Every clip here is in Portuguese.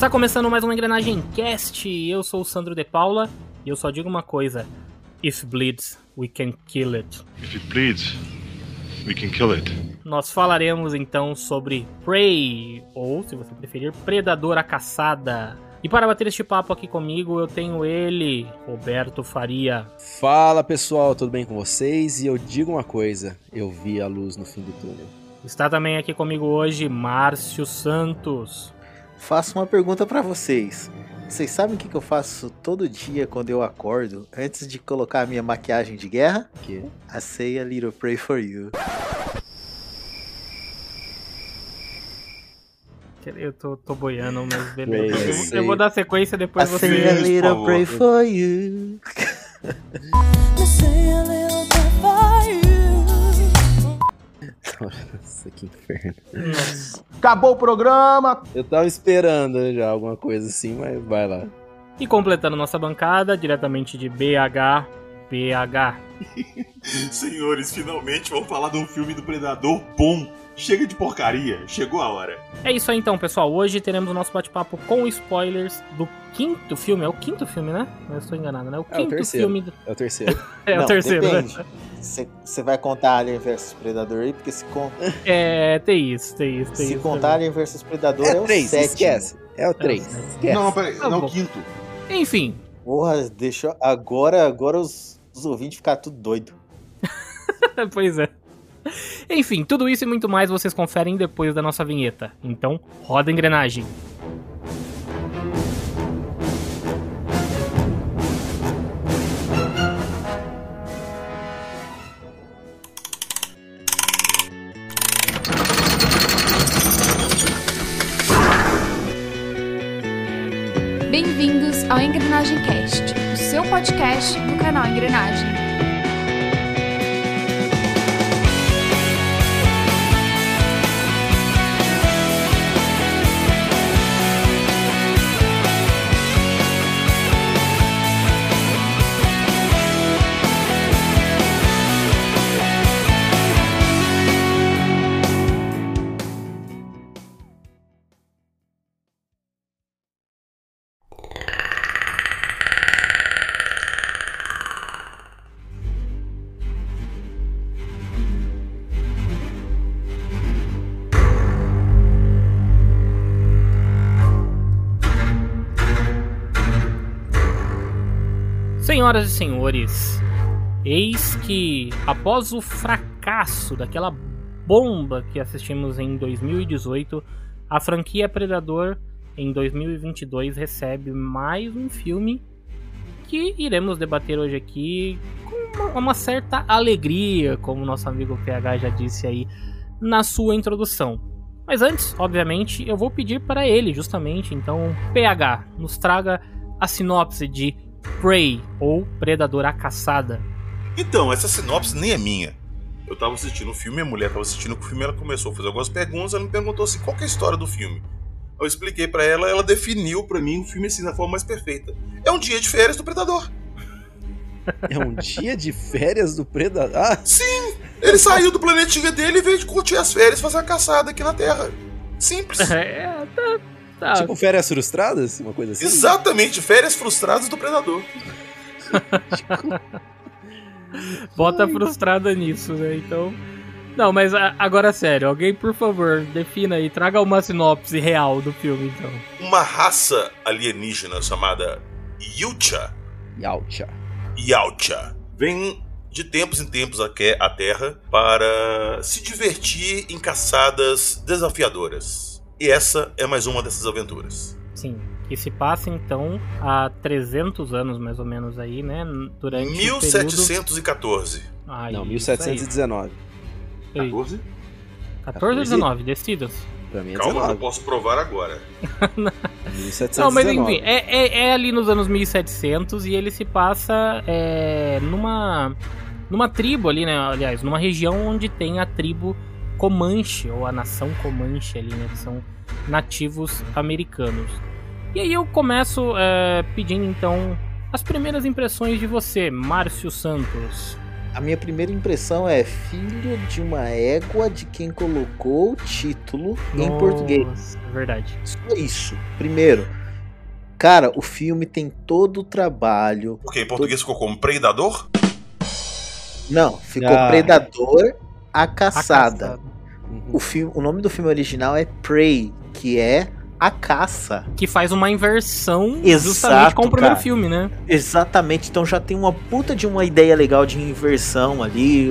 Está começando mais uma Engrenagem Cast. Eu sou o Sandro De Paula e eu só digo uma coisa: If bleeds, we can kill it. If it bleeds, we can kill it. Nós falaremos então sobre Prey, ou se você preferir, Predador a Caçada. E para bater este papo aqui comigo, eu tenho ele, Roberto Faria. Fala pessoal, tudo bem com vocês? E eu digo uma coisa: eu vi a luz no fim do túnel. Está também aqui comigo hoje Márcio Santos. Faço uma pergunta pra vocês. Vocês sabem o que, que eu faço todo dia quando eu acordo, antes de colocar a minha maquiagem de guerra? Que? I say a little pray for you. Eu tô, tô boiando, mas beleza. Eu, eu vou dar sequência I depois say a você. little pray for you. Nossa, que inferno. Acabou o programa. Eu tava esperando já alguma coisa assim, mas vai lá. E completando nossa bancada, diretamente de BH, PH. Senhores, finalmente vamos falar de um filme do Predador bom. Chega de porcaria, chegou a hora. É isso aí então, pessoal. Hoje teremos o nosso bate-papo com spoilers do quinto filme. É o quinto filme, né? Eu estou enganado, né? O É o quinto terceiro. filme. do- É o terceiro. É o Não, terceiro, depende. né? Você vai contar Alien vs Predador aí? Porque se, con É, tem isso, tem isso, tem se isso. contar Alien vs Predador é, É o o 3, sétimo. esquece. É o 3, esquece. Não, peraí, Tá não, o quinto. Enfim, Porra, deixou. Agora, agora os, os ouvintes ficaram tudo doido. pois é. Enfim, tudo isso e muito mais vocês conferem depois da nossa vinheta. Então, roda a engrenagem. Bem-vindos ao Engrenagem Cast, o seu podcast do canal Engrenagem. Senhoras e senhores, eis que após o fracasso daquela bomba que assistimos em 2018, a franquia Predador em 2022 recebe mais um filme que iremos debater hoje aqui com uma, uma certa alegria, como nosso amigo PH já disse aí na sua introdução. Mas antes, obviamente, eu vou pedir para ele, justamente, então, PH, nos traga a sinopse de Prey, ou Predador a Caçada. Então, essa sinopse nem é minha. Eu tava assistindo o filme, a mulher tava assistindo o filme, ela começou a fazer algumas perguntas, ela me perguntou assim, qual que é a história do filme? Eu expliquei pra ela, ela definiu pra mim o filme assim da forma mais perfeita. É um dia de férias do Predador. É um dia de férias do Predador. Ah, Sim, ele saiu do planetinha dele e veio de curtir as férias e fazer uma caçada aqui na Terra. Simples. É, tá. Tá. tipo férias frustradas? Uma coisa assim? Exatamente, férias frustradas do Predador. Bota frustrada nisso, né? Então. Não, mas a- agora sério, alguém por favor, defina aí, traga uma sinopse real do filme, então. Uma raça alienígena chamada Yucha Yaucha. Yaucha vem de tempos em tempos aqui à Terra para se divertir em caçadas desafiadoras. E essa é mais uma dessas aventuras. Sim. Que se passa então há 300 anos mais ou menos aí, né? Durante o período... 1714. Ai, Não, isso aí. 1719. Ei, 14? 14 ou 19, decidas. Pra mim é Calma, eu 19. posso provar agora. 1719. Não, mas enfim, é, é- é ali nos anos 1700 e ele se passa é, numa numa tribo ali, né? Aliás, numa região onde tem a tribo Comanche, ou a nação Comanche ali, né? Que são nativos americanos. E aí eu começo é, pedindo então as primeiras impressões de você, Márcio Santos. A minha primeira impressão é filho de uma égua de quem colocou o título em Nossa, português. Verdade. Só isso. Primeiro, cara, o filme tem todo o trabalho. Porque em português ficou como Predador? Não, ficou Ah. Predador a A caçada. Uhum. O, filme, o nome do filme original é Prey, que é a caça. Que faz uma inversão Exato, justamente com o primeiro cara. filme, né? Exatamente, então já tem uma puta de uma ideia legal de inversão ali.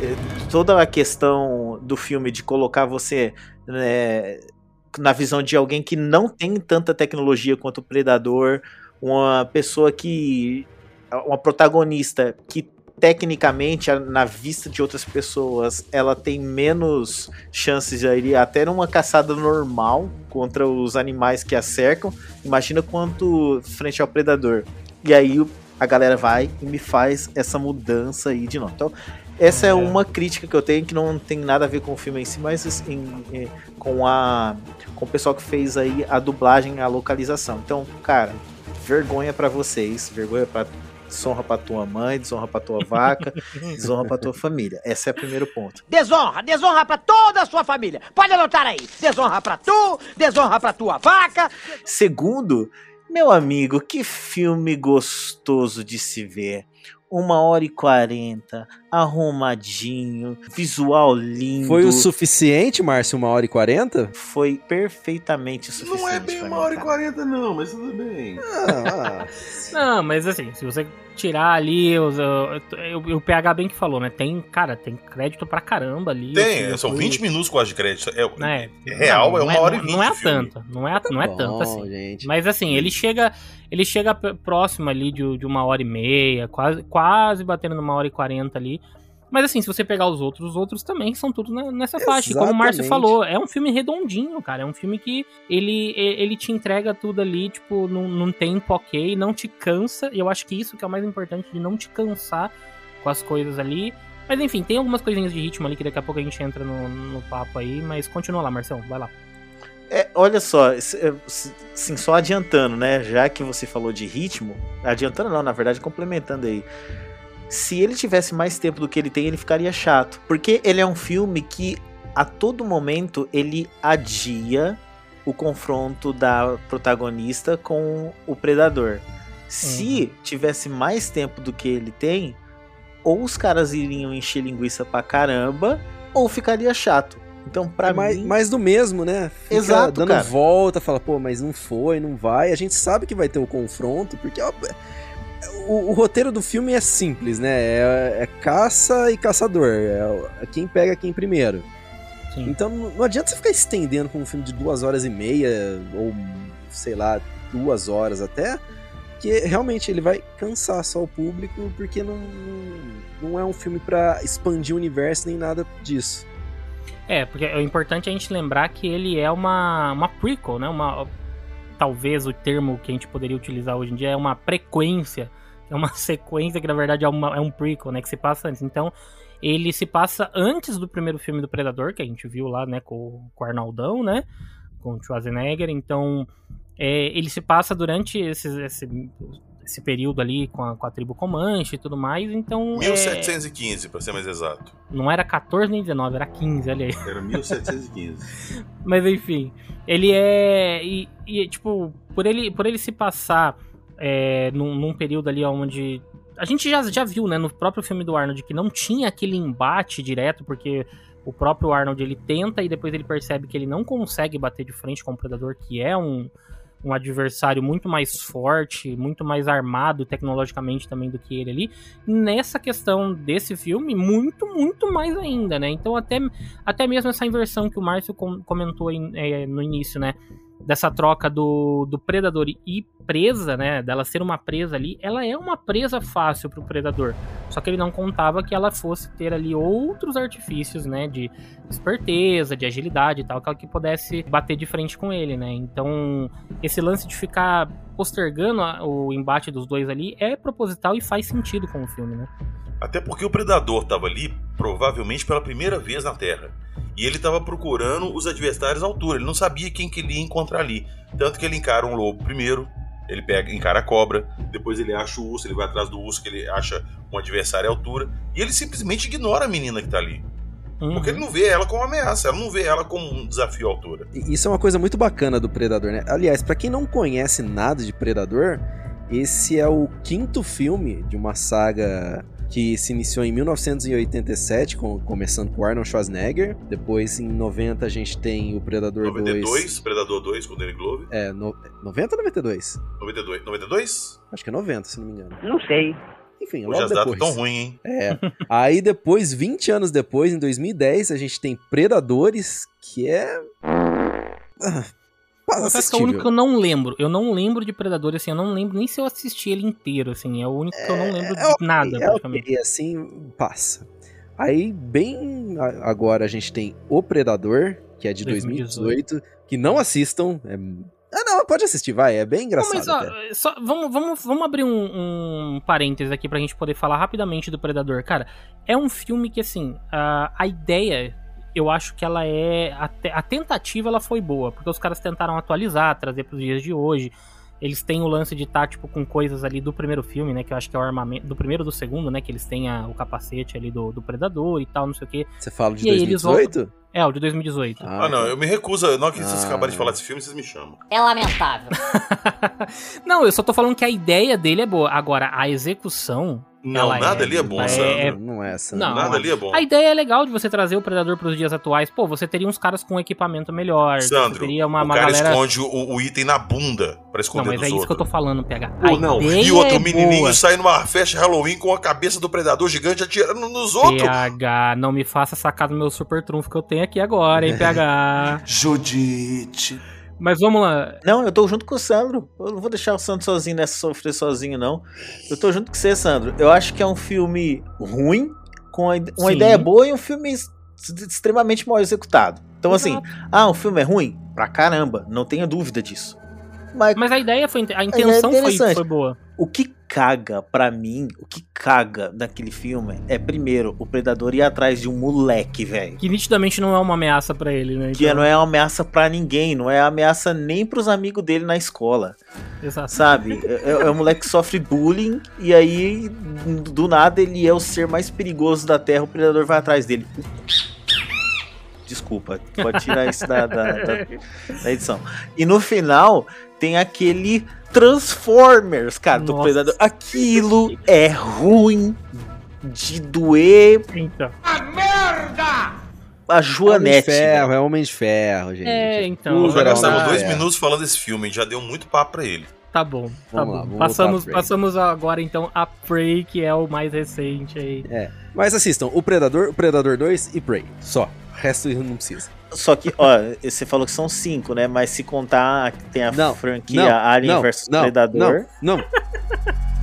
eh, Toda a questão do filme de colocar você né, na visão de alguém que não tem tanta tecnologia quanto o Predador, uma pessoa que. uma protagonista que tecnicamente, na vista de outras pessoas, ela tem menos chances de ir até numa caçada normal contra os animais que a cercam. Imagina quanto frente ao predador. E aí a galera vai e me faz essa mudança aí de novo. Então, essa é, É. uma crítica que eu tenho que não tem nada a ver com o filme em si, mas assim, é, com a com o pessoal que fez aí a dublagem, a localização. Então, cara, vergonha pra vocês, vergonha pra desonra pra tua mãe, desonra pra tua vaca, desonra pra tua família. Esse é o primeiro ponto. Desonra, desonra pra toda a sua família. Pode anotar aí. Desonra pra tu, desonra pra tua vaca. Segundo, meu amigo, que filme gostoso de se ver. Uma hora e quarenta, arrumadinho, visual lindo. Foi o suficiente, Márcio? Uma hora e quarenta? Foi perfeitamente o suficiente. Não é bem uma hora e quarenta, não, mas tudo bem. Ah, Não, mas assim, se você tirar ali os, o, o PH bem que falou, né? Tem, cara, tem crédito pra caramba ali. Tem, assim, são foi- 20 minutos quase de crédito. É, É, é real, não, é uma não hora e vinte. Não é tanto, não é, não é bom, tanto assim. gente. Mas assim, ele chega, ele chega próximo ali de, de uma hora e meia, quase, quase batendo numa hora e quarenta ali. Mas assim, se você pegar os outros, os outros também são tudo nessa faixa. E como o Márcio falou, é um filme redondinho, cara. É um filme que ele, ele te entrega tudo ali, tipo, num, num tempo ok, não te cansa. E eu acho que isso que é o mais importante, de não te cansar com as coisas ali. Mas enfim, tem algumas coisinhas de ritmo ali que daqui a pouco a gente entra no, no papo aí. Mas continua lá, Marcelo, vai lá. É, olha só, é, assim, só adiantando, né? Já que você falou de ritmo, adiantando não, na verdade, complementando aí. Se ele tivesse mais tempo do que ele tem, ele ficaria chato. Porque ele é um filme que a todo momento ele adia o confronto da protagonista com o predador. Se tivesse mais tempo do que ele tem, ou os caras iriam encher linguiça pra caramba, ou ficaria chato. Então, pra É mais, mim, mais do mesmo, né? Fica Exato, dando cara. volta, fala, pô, mas não foi, não vai. A gente sabe que vai ter o confronto, porque ó, o, o roteiro do filme é simples, né? É, é caça e caçador. É, é quem pega quem primeiro. Sim. Então não adianta você ficar estendendo com um filme de duas horas e meia, ou sei lá, duas horas até, que realmente ele vai cansar só o público, porque não, não é um filme pra expandir o universo nem nada disso. É, porque é importante a gente lembrar que ele é uma, uma prequel, né? Uma, talvez o termo que a gente poderia utilizar hoje em dia é uma frequência. É uma sequência que na verdade é, uma, é um prequel, né? Que se passa antes. Então, ele se passa antes do primeiro filme do Predador, que a gente viu lá, né? Com, com o Arnaldão, né? Com o Schwarzenegger. Então, é, ele se passa durante esse, esse, esse período ali com a, com a tribo Comanche e tudo mais. Então, é, 1715, pra ser mais exato. não era 14 nem 19, era 15, olha aí. Era 1715. Mas enfim, ele é. E, e, tipo, por ele, por ele se passar é, num, num período ali onde. A gente já, já viu, né, no próprio filme do Arnold, que não tinha aquele embate direto, porque o próprio Arnold ele tenta e depois ele percebe que ele não consegue bater de frente com o Predador, que é um, um adversário muito mais forte, muito mais armado tecnologicamente também do que ele ali. Nessa questão desse filme, muito, muito mais ainda, né? Então, até, até mesmo essa inversão que o Márcio com- comentou é, no início, né? Dessa troca do, do predador e presa, né? Dela ser uma presa ali, ela é uma presa fácil pro predador. Só que ele não contava que ela fosse ter ali outros artifícios, né? De esperteza, de agilidade e tal, que ela que pudesse bater de frente com ele, né? Então, esse lance de ficar postergando o embate dos dois ali é proposital e faz sentido com o filme, né? Até porque o predador estava ali, provavelmente pela primeira vez na Terra. E ele estava procurando os adversários à altura. Ele não sabia quem que ele ia encontrar ali. Tanto que ele encara um lobo primeiro, ele pega, encara a cobra, depois ele acha o urso, ele vai atrás do urso, que ele acha um adversário à altura, e ele simplesmente ignora a menina que tá ali. Uhum. Porque ele não vê ela como ameaça, ela não vê ela como um desafio à altura. E Isso é uma coisa muito bacana do Predador, né? Aliás, pra quem não conhece nada de Predador, esse é o quinto filme de uma saga que se iniciou em 1987, com- começando com Arnold Schwarzenegger. Depois, em 90, a gente tem o Predador 92, 2. Predador 2 com o Danny Glover. É, no, 90 ou 92? 92, 92? Acho que é 90, se não me engano. Não sei. Enfim, Hoje logo depois. tão ruins, hein? É. Aí depois, 20 anos depois, em 2010, a gente tem Predadores, que é. Confesso que é o único que eu não lembro. Eu não lembro de Predador, assim, eu não lembro nem se eu assisti ele inteiro, assim. É o único que eu não lembro É de nada, é praticamente. ok, assim, passa. Aí, bem agora, a gente tem O Predador, que é de 2018, que não assistam. é- Ah, não, pode assistir, vai, é bem Não, engraçado. mas ó, só, vamos, vamos, vamos abrir um, um parênteses aqui pra gente poder falar rapidamente do Predador. Cara, é um filme que, assim, a, a ideia, eu acho que ela é. A, a tentativa ela foi boa, porque os caras tentaram atualizar, trazer pros dias de hoje. Eles têm o lance de estar, tipo, com coisas ali do primeiro filme, né? Que eu acho que é o armamento. Do primeiro do segundo, né? Que eles têm a- o capacete ali do, do Predador e tal, não sei o quê. Você fala de e aí eles 2018? É, o de 2018. Ah, não, eu me recuso. Na hora que vocês Ah. acabarem de falar desse filme, vocês me chamam. É lamentável. não, eu só tô falando que a ideia dele é boa. Agora, a execução. Não, nada ali é bom, é- Sandro. é- Não é essa. Não, Nada ali é bom. A ideia é legal de você trazer o Predador pros dias atuais. Pô, você teria uns caras com equipamento melhor. Sandro, teria uma, o uma cara galera. esconde o, o item na bunda pra Não, esconder mas dos é isso que eu tô outros. falando, PH. Pô, a não. ideia E outro, é o menininho boa. sai numa festa Halloween com a cabeça do predador gigante atirando nos outros. PH, não me faça sacar do meu super trunfo que eu tenho aqui agora, hein, PH. Judite. Mas vamos lá. Não, eu tô junto com o Sandro. Eu não vou deixar o Sandro sozinho nessa sofrer sozinho, não. Eu tô junto com você, Sandro. Eu acho que é um filme ruim, com a uma Sim. ideia boa e um filme ex- extremamente mal executado. Então, assim, ah, o filme é ruim? Pra caramba, não tenha dúvida disso. Mas Mas a ideia foi. A é intenção foi, interessante. foi boa. O que caga pra mim, o que caga daquele filme é, primeiro, o predador ir atrás de um moleque, velho. Que nitidamente não é uma ameaça pra ele, né? Que não é uma ameaça pra ninguém, não é ameaça nem pros amigos dele na escola. Exato. Sabe? É, é um moleque que sofre bullying e aí, do nada, ele é o ser mais perigoso da Terra, o predador vai atrás dele. Desculpa, pode tirar isso da, da, da- da edição. E no final, tem aquele Transformers, cara, do Nossa. predador. Aquilo é ruim de doer Então. a Homem de Joanete. ferro, é Homem de Ferro, gente. É, então. Já gastamos Homem de dois Ferro. minutos falando desse filme, já deu muito papo pra ele. Tá bom, tá Vamos bom. lá, passamos, a passamos agora então a Prey, que é o mais recente aí. Mas assistam o Predador, o Predador 2 e Prey. Só. O resto não precisa. Só que, ó, você falou que são cinco, né? Mas se contar que tem a Não, franquia não, Alien não, vs Predador. Não, não.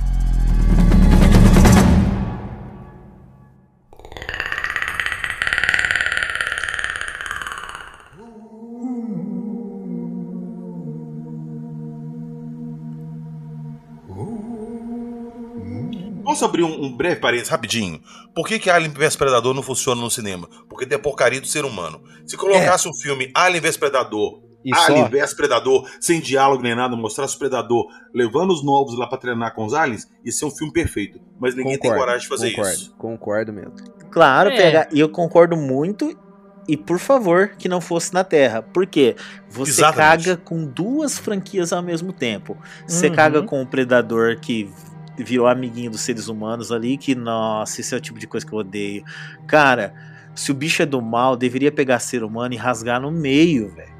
Vamos abrir um, um breve parênteses, rapidinho. Por que, que Alien vs Predador não funciona no cinema? Porque tem a porcaria do ser humano. Se colocasse um filme Alien vs Predador, E Alien só. vs Predador, sem diálogo nem nada, mostrasse o Predador levando os novos lá pra treinar com os aliens, ia ser um filme perfeito. Mas ninguém tem coragem de fazer concordo, isso. Concordo mesmo. Claro, É. PH, e eu concordo muito. E por favor, que não fosse na Terra. Por quê? Você Exatamente. caga com duas franquias ao mesmo tempo. Você Uhum. caga com o Predador que virou amiguinho dos seres humanos ali, que, nossa, esse é o tipo de coisa que eu odeio. Cara, se o bicho é do mal, deveria pegar ser humano e rasgar no meio, velho.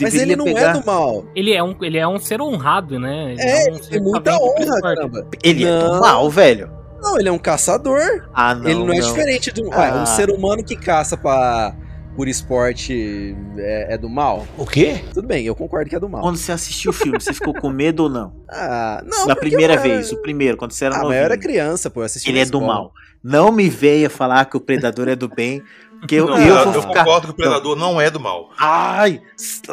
Mas ele não pegar- é do mal. Ele é um, ele é um ser honrado, né? Ele É, um ele ser tem que muita honra, caramba. Ele é Não. do mal, velho. Não, ele é um caçador. Ah, não. ele não, é não. diferente de um, ué, Ah. um ser humano que caça pra, por esporte é, é do mal. O quê? Tudo bem, eu concordo que é do mal. Quando você assistiu o filme, você ficou com medo ou não? Ah, não. Na primeira era- vez, o primeiro, quando você era Ah, novinho. eu era criança, pô. Eu assisti Ele é do escola. mal. Não me venha falar que o predador é do bem, porque eu, Não, eu eu, vou ficar. concordo que o Predador não é do mal. Ai!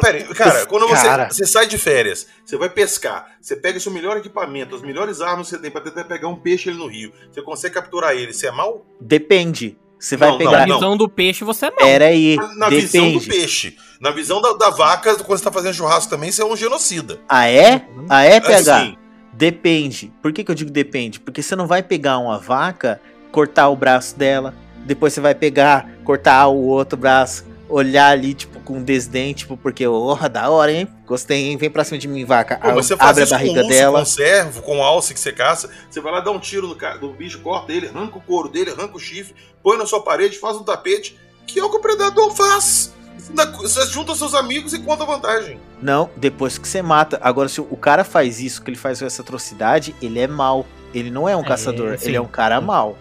Pera, aí, cara, quando você, Cara. você sai de férias, você vai pescar, você pega o seu melhor equipamento, as melhores armas que você tem pra tentar pegar um peixe ali no rio, você consegue capturar ele, você é mal? Depende. Você vai Não, pegar. Na não. visão do peixe, você é mal. Pera aí. Na visão do Depende. peixe. Na visão da, da vaca, quando você tá fazendo churrasco também, você é um genocida. Ah, é? Ah, é, PH? Assim, Depende. Por que, que eu digo depende? Porque você não vai pegar uma vaca, cortar o braço dela, depois você vai pegar, cortar o outro braço, olhar ali, tipo, com desdém, tipo, porque, oh, da hora, hein? Gostei, hein? Vem pra cima de mim, vaca. Pô, mas você Abre faz a barriga com dela. com servo, com alce que você caça. Você vai lá dar um tiro no, ca- no bicho, corta ele, arranca o couro dele, arranca o chifre, põe na sua parede, faz um tapete, que é o que o predador faz. Você junta seus amigos e conta vantagem. Não, depois que você mata. Agora, se o cara faz isso, que ele faz essa atrocidade, ele é mal. Ele não é um É, caçador, sim. ele é um cara mal.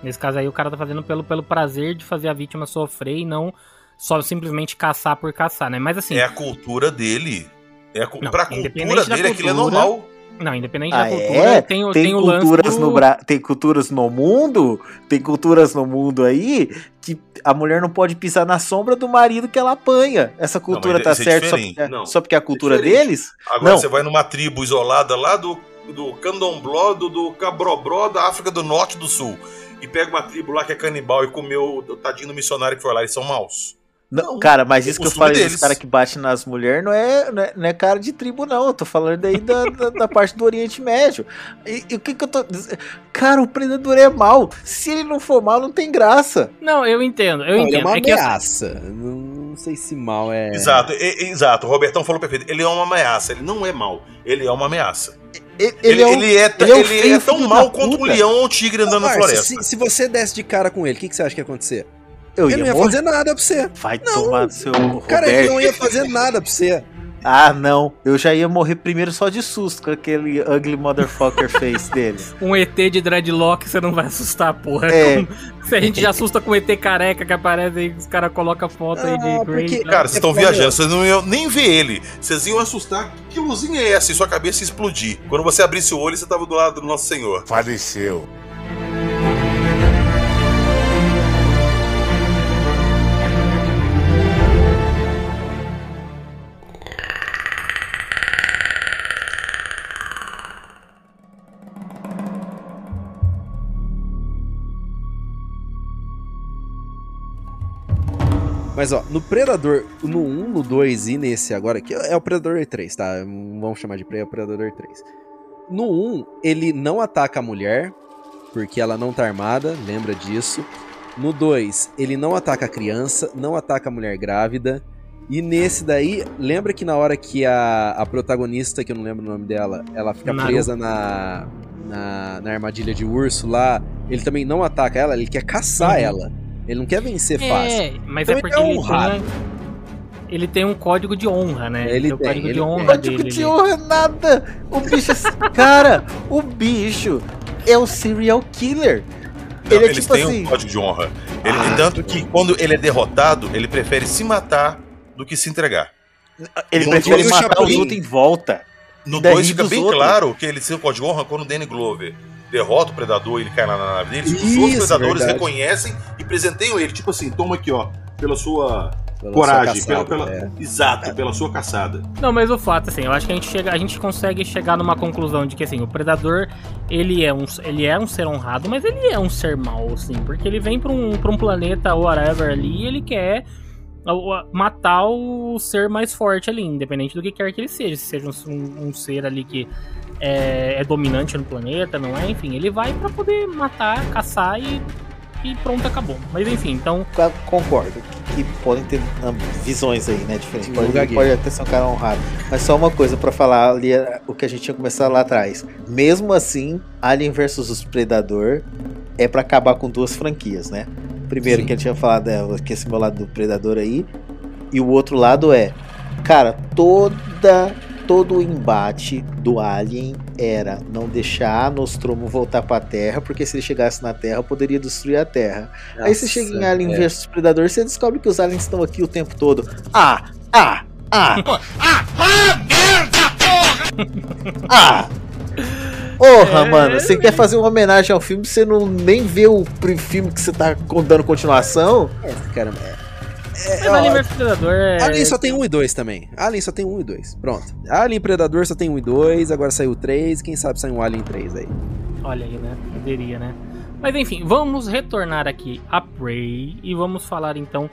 Nesse caso aí, o cara tá fazendo pelo, pelo prazer de fazer a vítima sofrer e não só simplesmente caçar por caçar, né? Mas assim, É a cultura dele. É a, Não, pra cultura dele, aquilo é cultura, normal. Não, independente Ah, da cultura, é? tem, Tem, tem o lance culturas do... no Bra... tem culturas no mundo, tem culturas no mundo aí que a mulher não pode pisar na sombra do marido que ela apanha. Essa cultura mas tá é certa só Não, só porque é a cultura diferente. deles? Agora Não. você vai numa tribo isolada lá do, do Candombló, do, do Cabrobró, da África do Norte e do Sul. E pega uma tribo lá que é canibal e comeu o tadinho do missionário que foi lá, eles são maus. Não, Não, cara, mas isso que eu falei dos deles. caras que batem nas mulheres não é, não é, não é cara de tribo, não. Eu tô falando aí da, da, da parte do Oriente Médio. E, e o que que eu tô dizendo? Cara, o predador é mal. Se ele não for mal, não tem graça. Não, eu entendo, eu Não, ele é entendo. uma É ameaça. Não, não sei se mal é. Exato, e- exato. O Robertão falou perfeito. Ele é uma ameaça, ele não é mau. Ele é uma ameaça. Ele, Ele, ele é um- ele é, ele é um ele é tão da quanto um leão ou um tigre andando na Márcio, floresta. se, se você desse de cara com ele, o que, que você acha que ia acontecer? Eu ele ia não ia morrer. fazer nada pra você. Vai Não. tomar no seu Cara, ele Roberto. não ia fazer nada pra você. Ah, não. Eu já ia morrer primeiro só de susto com aquele ugly motherfucker face dele. um ET de dreadlock você não vai assustar, porra. É. Como- Se a gente já assusta com o ET careca que aparece aí, os caras colocam foto aí Ah, de Grey. porque- né? Cara, vocês estão É viajando, vocês não iam nem ver ele. Vocês iam assustar. Que luzinha é essa? E sua cabeça explodir. Quando você abrisse o olho, você tava do lado do Nosso Senhor. Faleceu. Mas ó, no Predador, no 1, no 2 e nesse agora, que é o Predador 3, tá? Vamos chamar de Prey, é o Predador 3. No 1, ele não ataca a mulher, porque ela não tá armada, lembra disso. No 2, ele não ataca a criança, não ataca a mulher grávida. E nesse daí, lembra que na hora que a, a protagonista, que eu não lembro o nome dela, ela fica presa na, na, na armadilha de urso lá, ele também não ataca ela, ele quer caçar Uhum. ela. Ele não quer vencer fácil. É, mas Então é ele porque é ele, tem, uma- ele tem um código de honra, né? Ele o tem, código ele de tem. honra Código dele. de ali. honra é nada. O bicho. cara, o bicho é o serial killer. Não, Ele é eles tipo têm assim- um código de honra. Ele, Ah. Tanto que quando ele é derrotado, ele prefere se matar do que se entregar. Ele No prefere dois, matar os Chapolin- outros em volta. No Ainda 2 ri fica bem outros. claro que ele tem o código de honra quando o Danny Glover derrota o predador e ele cai lá na nave dele. Os Isso, outros predadores verdade. reconhecem e presenteiam ele. Tipo assim, toma aqui, ó, pela sua Pela coragem, sua pela, caçada, pela- é. exato, pela sua caçada. Não, mas o fato, assim, eu acho que a gente, chega, a gente consegue chegar numa conclusão de que, assim, o Predador, ele é um, ele é um ser honrado, mas ele é um ser mau, assim, porque ele vem pra um, pra um planeta, whatever, ali, e ele quer matar o ser mais forte ali, independente do que quer que ele seja, se seja um, um ser ali que é, é dominante no planeta, não é? Enfim, ele vai pra poder matar, caçar e, e pronto, acabou. Mas enfim, então, Concordo. Que, podem ter ah, visões aí, né? Diferentes. Sim, Pode, pode até ser um cara honrado. Mas só uma coisa pra falar ali, eh, o que a gente tinha começado lá atrás. Mesmo assim, Alien vs os Predador é pra acabar com duas franquias, né? Primeiro Sim. que eu tinha falado é que esse meu lado do Predador aí. E o outro lado é, cara, toda todo o embate do Alien era não deixar Nostromo voltar pra Terra, porque se ele chegasse na Terra, poderia destruir a Terra. Aí você chega em Alien é. vs Predador, você descobre que os aliens estão aqui o tempo todo. Ah, ah, ah. ah. Porra, É. mano, você quer fazer uma homenagem ao filme, você não nem vê o filme que você tá dando continuação? É, cara, é, mas é, ó, Alien vs Predador é... Alien só tem 1 e 2 também. Alien só tem 1 e 2. Pronto. Alien Predador só tem 1 e 2, agora saiu 3, quem sabe sai um Alien 3 aí. Olha aí, né? Poderia, né? Mas enfim, vamos retornar aqui a Prey e vamos falar então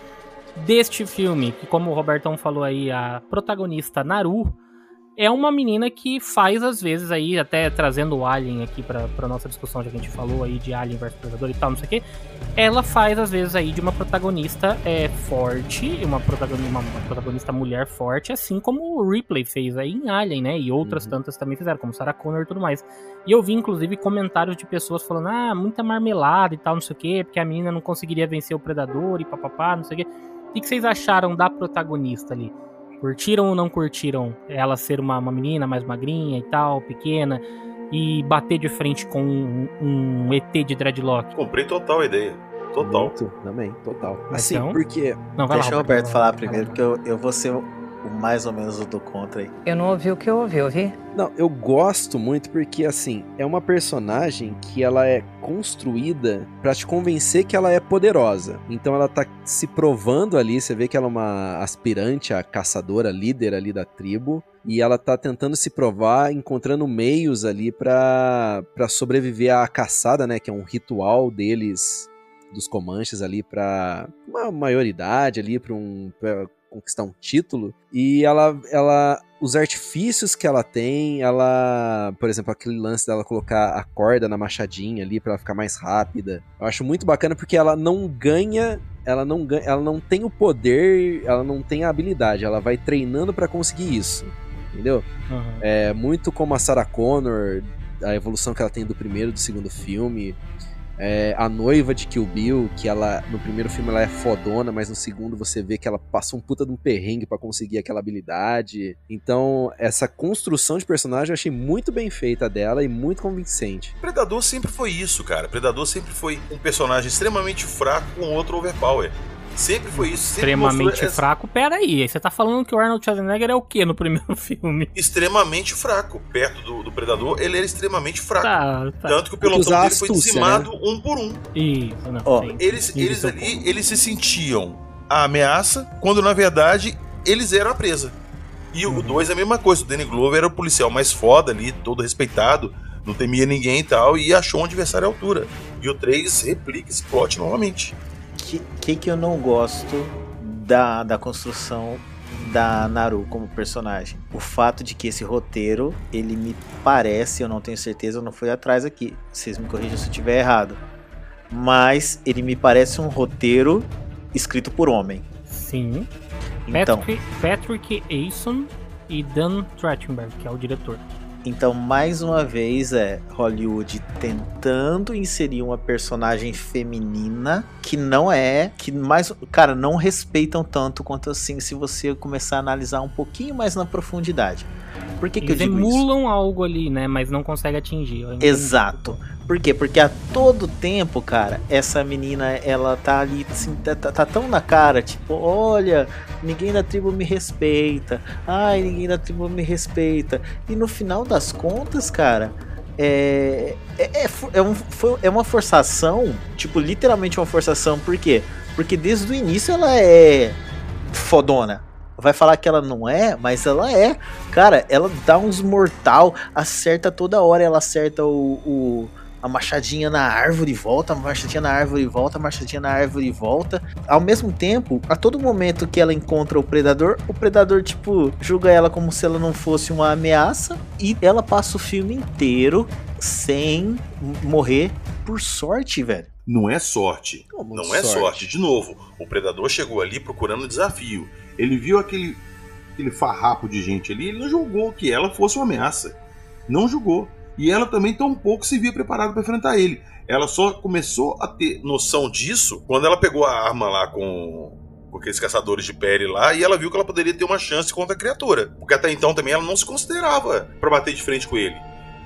deste filme, que como o Robertão falou aí, a protagonista Naru, é uma menina que faz, às vezes, aí, até trazendo o Alien aqui pra, pra nossa discussão, já que a gente falou aí de Alien versus Predador e tal, não sei o quê. Ela faz, às vezes, aí de uma protagonista é, forte, uma protagonista, uma, uma protagonista mulher forte, assim como o Ripley fez aí em Alien, né? E outras Uhum. tantas também fizeram, como Sarah Connor e tudo mais. E eu vi, inclusive, comentários de pessoas falando, ah, muita marmelada e tal, não sei o quê, porque a menina não conseguiria vencer o Predador e papapá, não sei o quê. O que que vocês acharam da protagonista ali? Curtiram ou não curtiram ela ser uma, uma menina mais magrinha e tal, pequena, e bater de frente com um, um ET de dreadlock? Comprei total a ideia. Total. Muito, também, total. Assim, Então? porque Não, vai Deixa lá, o Roberto falar primeiro, porque eu, eu vou ser mais ou menos o do contra aí. Eu não ouvi o que eu ouvi, ouvi? Não, eu gosto muito porque, assim, é uma personagem que ela é construída pra te convencer que ela é poderosa. Então ela tá se provando ali, você vê que ela é uma aspirante a caçadora, líder ali da tribo. E ela tá tentando se provar, encontrando meios ali pra, pra sobreviver à caçada, né? Que é um ritual deles, dos Comanches ali, pra uma maioridade ali, pra um... Pra conquistar um título e ela, ela os artifícios que ela tem, ela, por exemplo, aquele lance dela colocar a corda na machadinha ali pra ela ficar mais rápida. Eu acho muito bacana porque ela não ganha, ela não ganha, ela não tem o poder, ela não tem a habilidade, ela vai treinando pra conseguir isso. Entendeu? Uhum. É muito como a Sarah Connor, a evolução que ela tem do primeiro e do segundo filme. É, a noiva de Kill Bill, que ela no primeiro filme ela é fodona, mas no segundo você vê que ela passa um puta de um perrengue pra conseguir aquela habilidade. Então, essa construção de personagem eu achei muito bem feita dela e muito convincente. Predador sempre foi isso, cara. Predador sempre foi um personagem extremamente fraco com outro overpower. Sempre foi isso. Sempre Extremamente essa- fraco. Pera aí, você tá falando que o Arnold Schwarzenegger é o que no primeiro filme? Extremamente fraco. Perto do, do Predador, ele era extremamente fraco. Tá, tá. Tanto que o pelotão dele foi astúcia, dizimado um por um. Isso, não. Ó, sim. Eles, Entendi eles ali, eles se sentiam a ameaça, quando na verdade eles eram a presa. E Uhum. o 2 é a mesma coisa. O Danny Glover era o policial mais foda ali, todo respeitado, não temia ninguém e tal, e achou um adversário à altura. E o 3 replica esse plot novamente. Que, que que eu não gosto da, da construção da Naru como personagem? O fato de que esse roteiro, ele me parece, eu não tenho certeza, eu não fui atrás aqui. Vocês me corrijam se eu estiver errado. Mas ele me parece um roteiro escrito por homem. Sim. Então, Patrick, Patrick Eason e Dan Trachtenberg, que é o diretor. Então mais uma vez é Hollywood tentando inserir uma personagem feminina que não é, que mais, cara, não respeitam tanto quanto assim se você começar a analisar um pouquinho mais na profundidade. Por que, que eu Eles digo isso? emulam algo ali, né? Mas não consegue atingir. Eu entendi. Por quê? Porque a todo tempo, cara, essa menina, ela tá ali, assim, tá, tá- tá tão na cara, tipo, olha, ninguém da tribo me respeita. Ai, ninguém da tribo me respeita. E no final das contas, cara, é, é, é, é, um- foi- é uma forçação, tipo, literalmente uma forçação. Por quê? Porque desde o início ela é fodona. Vai falar que ela não é, mas ela é. Cara, ela dá uns mortal, acerta toda hora, ela acerta o, o- a machadinha na árvore volta, a machadinha na árvore volta, a machadinha na árvore volta. Ao mesmo tempo, a todo momento que ela encontra o predador, o predador, tipo, julga ela como se ela não fosse uma ameaça e ela passa o filme inteiro sem morrer por sorte, velho. Não é sorte. Como Não é sorte. De novo, o predador chegou ali procurando desafio. Ele viu aquele, aquele farrapo de gente ali, ele não julgou que ela fosse uma ameaça. Não julgou. E ela também tão pouco se via preparada para enfrentar ele. Ela só começou a ter noção disso quando ela pegou a arma lá com, com aqueles caçadores de pele lá e ela viu que ela poderia ter uma chance contra a criatura. Porque até então também ela não se considerava para bater de frente com ele.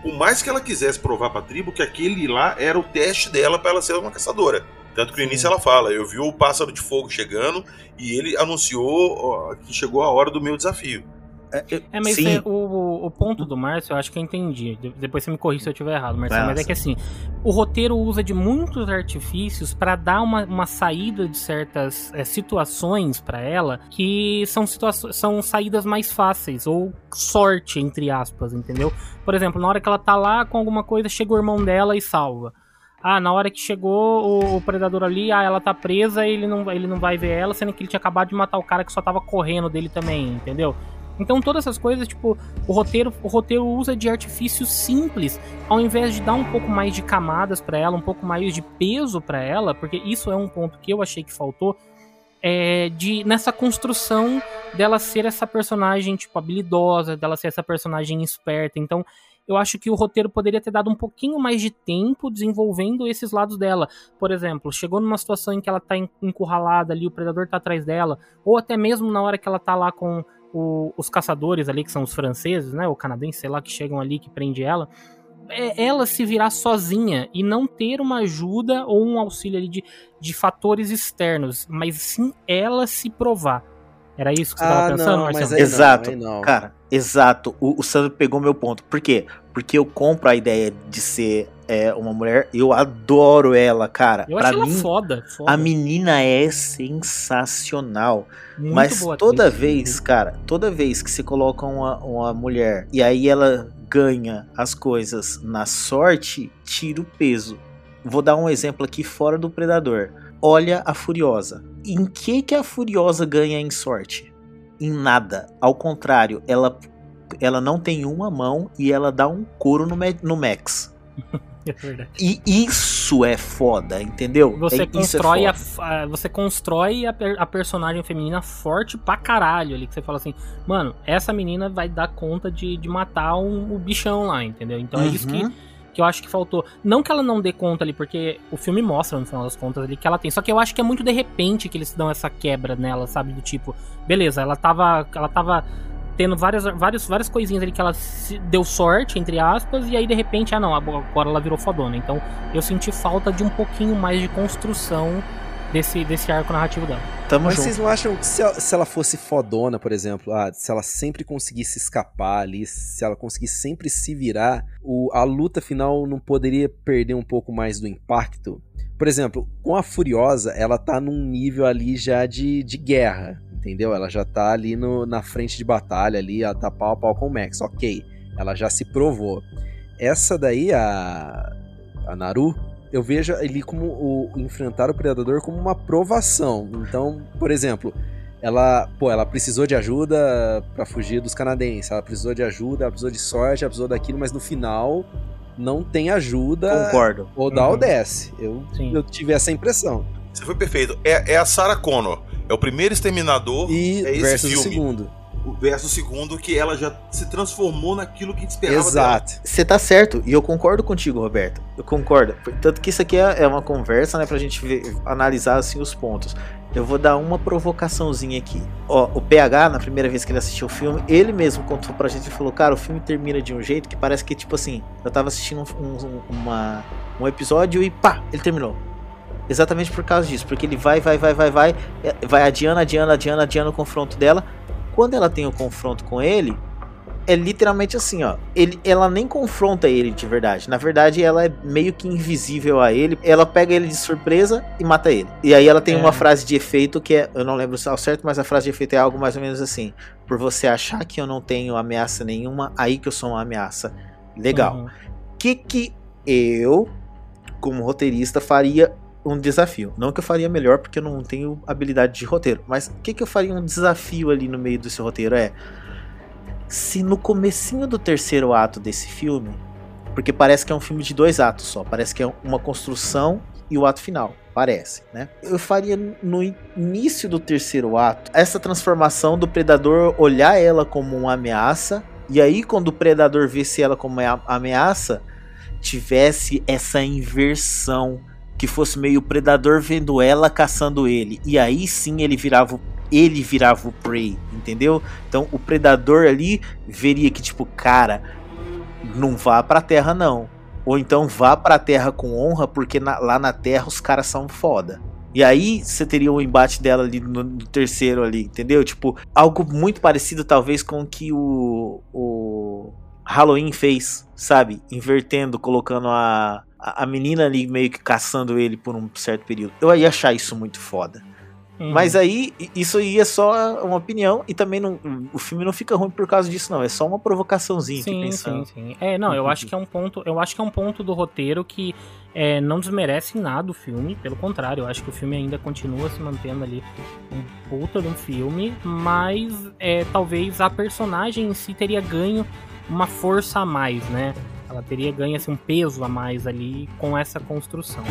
Por mais que ela quisesse provar pra tribo que aquele lá era o teste dela para ela ser uma caçadora. Tanto que no início ela fala: Eu vi o pássaro de fogo chegando e ele anunciou ó, que chegou a hora do meu desafio. É, mas Sim. é, o, o ponto do Márcio, eu acho que eu entendi. De- Depois você me corrige se eu estiver errado, Marcelo. Vai lá, Mas é que assim, o roteiro usa de muitos artifícios pra dar uma, uma saída de certas é, situações pra ela que são, situações, são saídas mais fáceis, ou sorte, entre aspas, entendeu? Por exemplo, na hora que ela tá lá com alguma coisa, chega o irmão dela e salva. Ah, na hora que chegou o, o predador ali, ah, ela tá presa, ele não, ele não vai ver ela, sendo que ele tinha acabado de matar o cara que só tava correndo dele também, entendeu? Então todas essas coisas, tipo, o roteiro, o roteiro usa de artifícios simples, ao invés de dar um pouco mais de camadas para ela, um pouco mais de peso para ela, porque isso é um ponto que eu achei que faltou. É, de nessa construção dela ser essa personagem tipo habilidosa, dela ser essa personagem esperta. Então, eu acho que o roteiro poderia ter dado um pouquinho mais de tempo desenvolvendo esses lados dela. Por exemplo, chegou numa situação em que ela tá encurralada ali, o predador tá atrás dela, ou até mesmo na hora que ela tá lá com o, os caçadores ali, que são os franceses, né? O canadense, sei lá, que chegam ali, que prende ela. É ela se virar sozinha e não ter uma ajuda ou um auxílio ali de, de fatores externos, mas sim ela se provar. Era isso que você estava ah, pensando, não, Marcelo? Exato, não, não. cara, exato. O, o Sandro pegou meu ponto. Por quê? Porque eu compro a ideia de ser é, uma mulher. Eu adoro ela, cara. Eu pra mim, foda, foda, A menina é sensacional. Muito Mas toda atriz, vez, cara, toda vez que se coloca uma, uma mulher e aí ela ganha as coisas na sorte, tira o peso. Vou dar um exemplo aqui fora do Predador. Olha a Furiosa. Em que que a Furiosa ganha em sorte? Em nada. Ao contrário, ela ela não tem uma mão e ela dá um couro no, no Max. É verdade. E isso é foda, entendeu? Você é, constrói, é a, você constrói a, a, personagem feminina forte pra caralho ali. Que você fala assim, mano, essa menina vai dar conta de, de matar um, o bichão lá, entendeu? Então uhum. é isso que, uhum. Que eu acho que faltou. Não que ela não dê conta ali, porque o filme mostra, no final das contas, ali, que ela tem. Só que eu acho que é muito de repente que eles dão essa quebra nela, sabe? Do tipo, beleza, ela tava. Ela tava tendo várias, várias, várias coisinhas ali que ela deu sorte, entre aspas, e aí de repente, ah não, agora ela virou fodona. Então eu senti falta de um pouquinho mais de construção desse, desse arco narrativo dela. Tamo Mas junto. vocês não acham que se ela, se ela, fosse fodona, por exemplo, ah, se ela sempre conseguisse escapar ali, se ela conseguisse sempre se virar, o, a luta final não poderia perder um pouco mais do impacto? Por exemplo, com a Furiosa, ela tá num nível ali já de, de guerra entendeu? Ela já tá ali no, na frente de batalha ali, ela tá pau a pau com o Max, ok. Ela já se provou. Essa daí, a, a Naru, eu vejo ele como o enfrentar o predador como uma provação. Então, por exemplo, ela, pô, ela precisou de ajuda para fugir dos canadenses, ela precisou de ajuda, ela precisou de sorte, ela precisou daquilo, mas no final não tem ajuda. Concordo. Ou dá uhum. ou desce. Eu, eu tive essa impressão. Você foi perfeito. É, é a Sarah Connor. É o primeiro Exterminador. E é esse versus filme. o segundo. O versus o segundo, que ela já se transformou naquilo que esperava Exato. Você tá certo. E eu concordo contigo, Roberto. Eu concordo. Tanto que isso aqui é, é uma conversa, né, pra gente ver, analisar assim os pontos. Eu vou dar uma provocaçãozinha aqui. Ó, o PH, na primeira vez que ele assistiu o filme, ele mesmo contou pra gente e falou: Cara, o filme termina de um jeito que parece que, tipo assim, eu tava assistindo um, um, uma, um episódio e pá, ele terminou. Exatamente por causa disso, porque ele vai, vai, vai, vai, vai, é, vai adiando, adiando, adiando, adiando o confronto dela. Quando ela tem o confronto com ele, é literalmente assim, ó. Ele, ela nem confronta ele de verdade. Na verdade, ela é meio que invisível a ele. Ela pega ele de surpresa e mata ele. E aí ela tem é. uma frase de efeito que é, eu não lembro se é certo, mas a frase de efeito é algo mais ou menos assim: por você achar que eu não tenho ameaça nenhuma, aí que eu sou uma ameaça. Legal. O uhum. que que eu, como roteirista, faria um desafio. Não que eu faria melhor, porque eu não tenho habilidade de roteiro. Mas o que, que eu faria um desafio ali no meio desse roteiro é. Se no comecinho do terceiro ato desse filme. Porque parece que é um filme de dois atos só. Parece que é uma construção e o ato final. Parece, né? Eu faria no início do terceiro ato essa transformação do predador olhar ela como uma ameaça. E aí, quando o predador visse ela como uma ameaça, tivesse essa inversão que fosse meio predador vendo ela caçando ele. E aí sim ele virava ele virava o prey, entendeu? Então o predador ali veria que tipo, cara, não vá pra terra não. Ou então vá pra terra com honra, porque na, lá na terra os caras são foda. E aí você teria o um embate dela ali no, no, terceiro ali, entendeu? Tipo, algo muito parecido talvez com o que o, o Halloween fez, sabe? Invertendo, colocando a, a menina ali meio que caçando ele por um certo período. Eu ia achar isso muito foda. Hum. Mas aí, isso aí é só uma opinião e também não, o filme não fica ruim por causa disso, não. É só uma provocaçãozinha. Sim, pensando. sim, sim. É, não, eu acho que é um ponto, eu acho que é um ponto do roteiro que é, não desmerece em nada o filme, pelo contrário, eu acho que o filme ainda continua se mantendo ali um puta de um filme, mas é, talvez a personagem em si teria ganho uma força a mais, né? Ela teria ganho assim, um peso a mais ali com essa construção.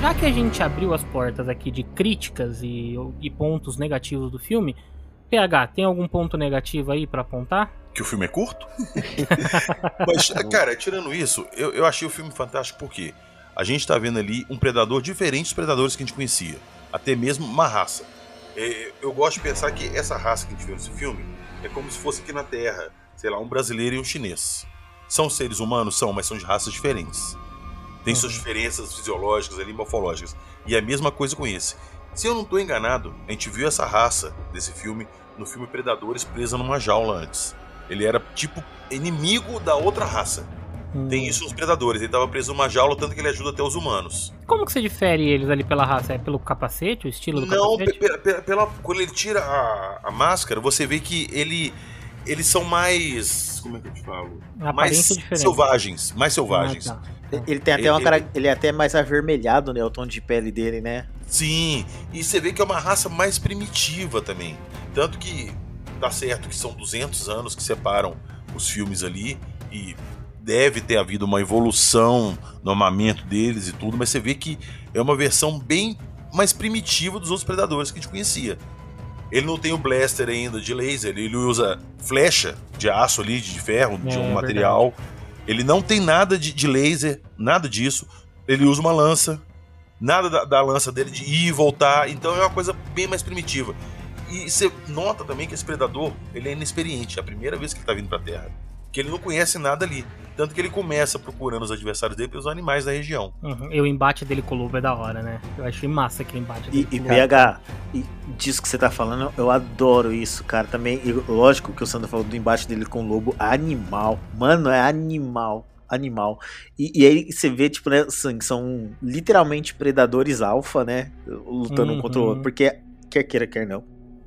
Já que a gente abriu as portas aqui de críticas e, e pontos negativos do filme, PH, tem algum ponto negativo aí pra apontar? Que o filme é curto? Mas, cara, tirando isso, eu, eu achei o filme fantástico porque a gente tá vendo ali um predador diferente dos predadores que a gente conhecia. Até mesmo uma raça. É, eu gosto de pensar que essa raça que a gente vê nesse filme é como se fosse aqui na Terra, sei lá, um brasileiro e um chinês. São seres humanos? São, mas são de raças diferentes. Tem suas diferenças fisiológicas ali, morfológicas. E é a mesma coisa com esse. Se eu não estou enganado, a gente viu essa raça desse filme no filme Predadores presa numa jaula antes. Ele era tipo inimigo da outra raça. Hum. Tem isso nos predadores. Ele estava preso numa jaula, tanto que ele ajuda até os humanos. Como que você difere eles ali pela raça? É pelo capacete, o estilo do Não, capacete? pe- pela, quando ele tira a, a máscara, você vê que ele. Eles são mais. Como é que eu te falo? Mais aparência diferente. selvagens. Mais selvagens. Ah, tá. Ele tem até Ele- uma cara, ele é até mais avermelhado, né? O tom de pele dele, né? Sim, e você vê que é uma raça mais primitiva também. Tanto que tá certo que são 200 anos que separam os filmes ali e deve ter havido uma evolução no armamento deles e tudo, mas você vê que é uma versão bem mais primitiva dos outros predadores que a gente conhecia. Ele não tem o blaster ainda de laser, ele usa flecha de aço ali, de ferro, de É, um é material. Ele não tem nada de, de laser, nada disso. Ele usa uma lança, nada da, da lança dele de ir e voltar, então é uma coisa bem mais primitiva. E você nota também que esse predador, ele é inexperiente, é a primeira vez que ele tá vindo pra Terra. Que ele não conhece nada ali. Tanto que ele começa procurando os adversários dele pelos animais da região. Uhum. E o embate dele com o lobo é da hora, né? Eu achei massa aquele embate E, dele e lobo. PH, e disso que você tá falando, eu adoro isso, cara. Também, e lógico que o Sandro falou do embate dele com o lobo, animal. Mano, é animal. Animal. E, e aí você vê, tipo, né, assim, são literalmente predadores alfa, né? Lutando um contra o Uhum. outro. Porque, quer queira, quer não,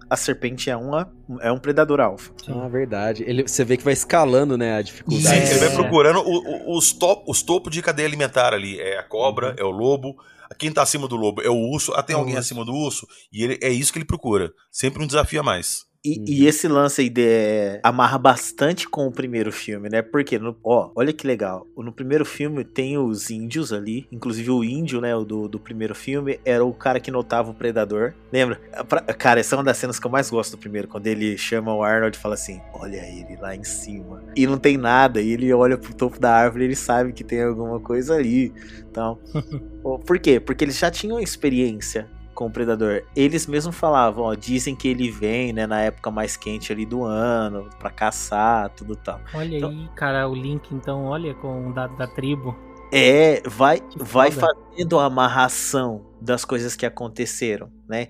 a serpente é, uma, é um predador alfa. Ah, verdade. Ele, você vê que vai escalando, né, a dificuldade. Sim, ele vai É. procurando o- o- os, top, os topos de cadeia alimentar ali. É a Uhum. cobra, é o lobo. Quem tá acima do lobo é o urso. Ah, tem É alguém acima do urso. E ele, é isso que ele procura. Sempre um desafio a mais. E, Uhum. e esse lance aí de, é, amarra bastante com o primeiro filme, né? Porque, no, ó, olha que legal. No primeiro filme tem os índios ali. Inclusive o índio, né? O do, do primeiro filme era o cara que notava o predador. Lembra? Pra- cara, essa é uma das cenas que eu mais gosto do primeiro. Quando ele chama o Arnold e fala assim: Olha ele lá em cima. E não tem nada. E ele olha pro topo da árvore e ele sabe que tem alguma coisa ali. Então, Por quê? Porque eles já tinham experiência com o predador. Eles mesmos falavam, ó, dizem que ele vem, né, na época mais quente ali do ano, pra caçar, tudo tal. Olha Então- aí, cara, o link, então, olha, com o da, da tribo. É, vai, vai fazendo a amarração das coisas que aconteceram, né?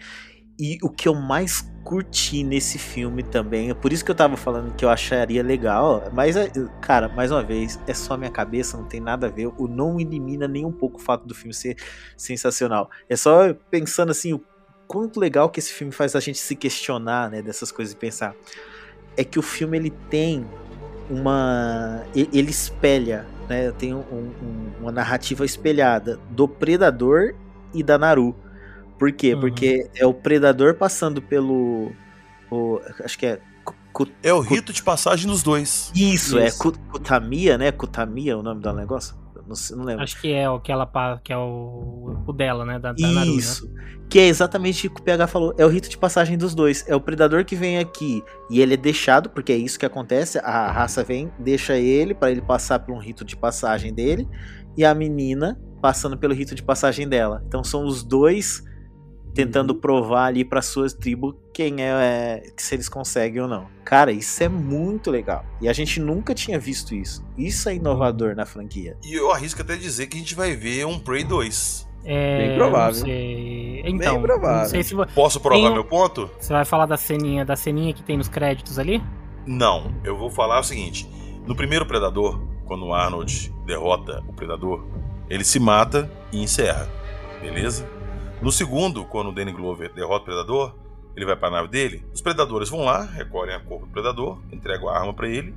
E o que eu mais curti nesse filme também, é por isso que eu tava falando que eu acharia legal, mas, é, cara, mais uma vez, é só minha cabeça, não tem nada a ver, o não elimina nem um pouco o fato do filme ser sensacional. É só pensando assim, o quanto legal que esse filme faz a gente se questionar, né, dessas coisas e pensar. É que o filme, ele tem uma... ele espelha, né, tem um- um- uma narrativa espelhada do Predador e da Naru. Por quê? Uhum. Porque é o Predador passando pelo... o- acho que é... Ku- É o rito de passagem dos dois. Isso, é Isso. Ku- Kutamia, né? Kutamia é o nome do negócio? Não, não lembro. Acho que é o que ela que é o, o dela, né? Da, da Naru, né? Isso. Que é exatamente o que o PH falou. É o rito de passagem dos dois. É o predador que vem aqui e ele é deixado, porque é isso que acontece. A raça vem, deixa ele para ele passar por um rito de passagem dele. E a menina passando pelo rito de passagem dela. Então são os dois tentando provar ali para suas tribos quem é, é se eles conseguem ou não. Cara, isso é muito legal. E a gente nunca tinha visto isso. Isso é inovador na franquia. E eu arrisco até dizer que a gente vai ver um Prey 2. É, Bem provável. Não sei. Então, Bem provável. não sei se Posso provar Tem meu ponto? você vai falar da ceninha, da ceninha que tem nos créditos ali? Não, eu vou falar o seguinte: no primeiro Predador, quando o Arnold derrota o Predador, ele se mata e encerra, beleza? No segundo, quando o Danny Glover derrota o Predador, ele vai pra nave dele, os Predadores vão lá, recolhem a corpo do Predador, entregam a arma pra ele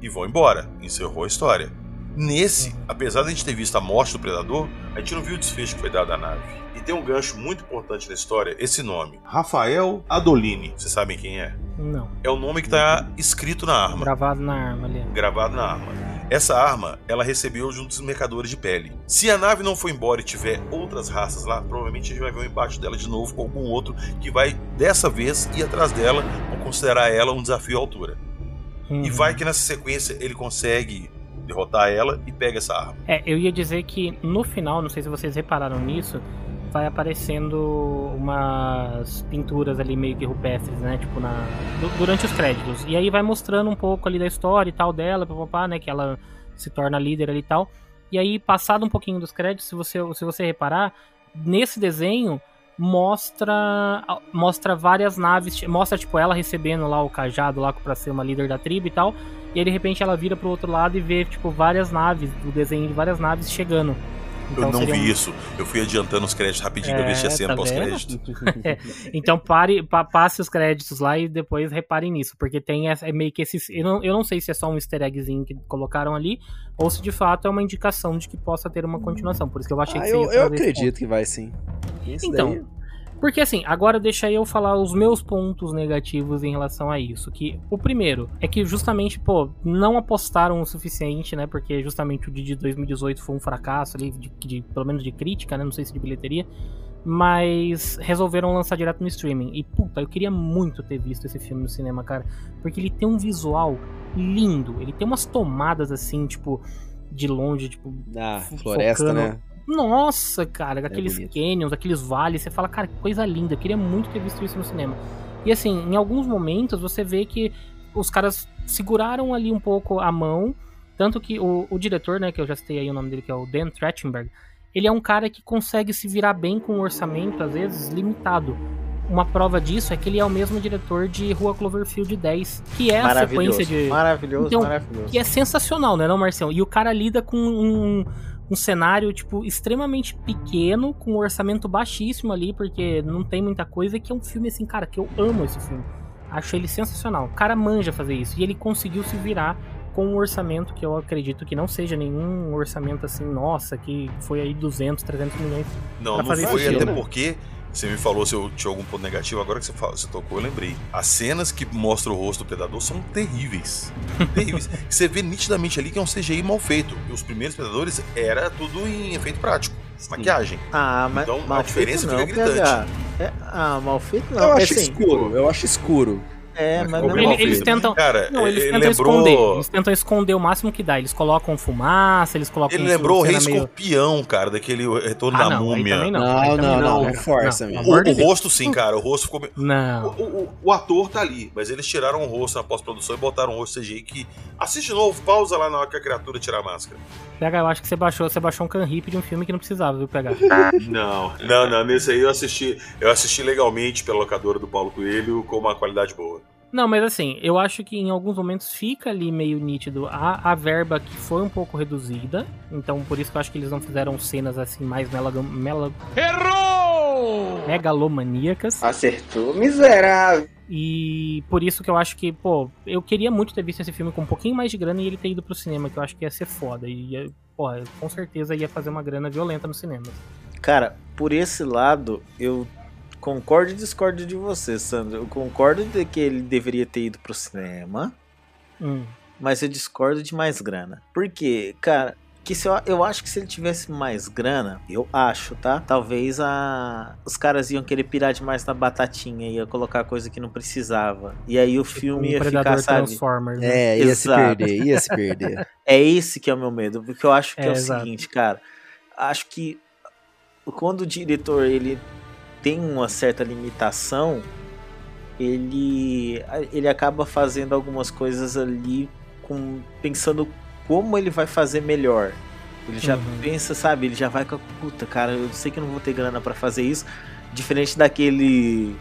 e vão embora. Encerrou a história. Nesse, apesar de a gente ter visto a morte do Predador, a gente não viu o desfecho que foi dado à nave. E tem um gancho muito importante na história, esse nome. Rafael Adolini. Vocês sabem quem é? Não. É o nome que tá escrito na arma Gravado na arma ali. gravado na arma. Essa arma, ela recebeu junto dos mercadores de pele. Se a nave não for embora e tiver outras raças lá, provavelmente a gente vai ver um embate dela de novo com algum outro que vai, dessa vez, ir atrás dela ou considerar ela um desafio à altura. E Uhum. vai que nessa sequência ele consegue derrotar ela e pega essa arma. É, eu ia dizer que no final, não sei se vocês repararam nisso, vai aparecendo umas pinturas ali meio que rupestres, né? Tipo, na, du- durante os créditos. E aí vai mostrando um pouco ali da história e tal dela, papapá, né? Que ela se torna líder ali e tal. E aí, passado um pouquinho dos créditos, se você, se você reparar, nesse desenho mostra mostra várias naves, mostra tipo ela recebendo lá o cajado lá pra ser uma líder da tribo e tal. E aí de repente ela vira pro outro lado e vê tipo várias naves, o desenho de várias naves chegando. Então, eu não seria vi isso. Eu fui adiantando os créditos rapidinho pra ver se É, ia cena tá pós-crédito. Então pare, pa- passe os créditos lá e depois reparem nisso, porque tem essa, é meio que esses. Eu não, eu não sei se é só um easter eggzinho que colocaram ali, ou se de fato é uma indicação de que possa ter uma continuação. Por isso que eu achei Ah, que você eu, ia eu acredito que vai sim. Isso Então, daí- Porque assim, agora deixa eu falar os meus pontos negativos em relação a isso. Que o primeiro é que justamente, pô, não apostaram o suficiente, né? Porque justamente o de 2018 foi um fracasso ali, de, de- pelo menos de crítica, né? Não sei se de bilheteria. Mas resolveram lançar direto no streaming. E puta, eu queria muito ter visto esse filme no cinema, cara. Porque ele tem um visual lindo. Ele tem umas tomadas assim, tipo, de longe, tipo, Ah, fo- floresta, focando- né? Nossa, cara, aqueles bonito. canyons, aqueles vales, você fala, cara, que coisa linda, eu queria muito ter visto isso no cinema. E assim, em alguns momentos você vê que os caras seguraram ali um pouco a mão, tanto que o, o diretor, né, que eu já citei aí o nome dele, que é o Dan Trachtenberg, ele é um cara que consegue se virar bem com um orçamento, às vezes, limitado. Uma prova disso é que ele é o mesmo diretor de Rua Cloverfield 10, que é a sequência de maravilhoso, Então, maravilhoso. que é sensacional, né, não, Marcião? E o cara lida com um, um cenário, tipo, extremamente pequeno, com um orçamento baixíssimo ali, porque não tem muita coisa, e que é um filme, assim, cara, que eu amo esse filme. Acho ele sensacional. O cara manja fazer isso. E ele conseguiu se virar com um orçamento que eu acredito que não seja nenhum orçamento assim, nossa, que foi aí 200, 300 milhões. Não, não foi, até porque você me falou se eu tinha algum ponto negativo, agora que você, fala- você tocou, eu lembrei. As cenas que mostram o rosto do predador são terríveis. terríveis. Você vê nitidamente ali que é um CGI mal feito. E os primeiros predadores era tudo em efeito prático, maquiagem. Ah, mas Então, a mal diferença feito não, fica gritante. PH. É, ah, mal feito não. Eu é acho assim, escuro, eu acho escuro. É, mas não é mal Eles tentam- Cara, Não, eles ele tentam lembrou. esconder. Eles tentam esconder o máximo que dá. Eles colocam fumaça, eles colocam Ele lembrou o Rei meio- Escorpião, cara, daquele Retorno Ah, da não, Múmia. também Não, aí não, também não, força, Não, O, o rosto sim, cara, o rosto ficou. O, Não. o- o ator tá ali, mas eles tiraram o rosto na pós-produção e botaram o rosto CGI que. Assiste de novo, pausa lá na hora que a criatura tirar a máscara. PH, eu acho que você baixou, você baixou um canhip de um filme que não precisava, viu, PH? Não, não, não. Nesse aí eu assisti, eu assisti legalmente pela locadora do Paulo Coelho com uma qualidade boa. Não, mas assim, eu acho que em alguns momentos fica ali meio nítido a, a verba que foi um pouco reduzida. Então, por isso que eu acho que eles não fizeram cenas assim mais melaga, mela, Errou! megalomaníacas. Acertou, miserável. E por isso que eu acho que, pô, eu queria muito ter visto esse filme com um pouquinho mais de grana e ele ter ido pro cinema, que eu acho que ia ser foda. E, ia, porra, com certeza ia fazer uma grana violenta no cinema. Cara, por esse lado, eu concordo e discordo de você, Sandro. Eu concordo de que ele deveria ter ido pro cinema, Hum. mas eu discordo de mais grana. Por quê? Cara, que se eu, eu acho que se ele tivesse mais grana, eu acho, tá? Talvez a os caras iam querer pirar demais na batatinha, ia colocar coisa que não precisava. E aí o filme um ia Predador ficar, sabe? Transformers. né? É, ia se Exato. perder, ia se perder. É esse que é o meu medo, porque eu acho que é, É, o exato. seguinte, cara. Acho que quando o diretor ele tem uma certa limitação, ele ele acaba fazendo algumas coisas ali com pensando como ele vai fazer melhor. Ele já Uhum. pensa, sabe? Ele já vai com a puta, cara, eu sei que não vou ter grana pra fazer isso. Diferente daquele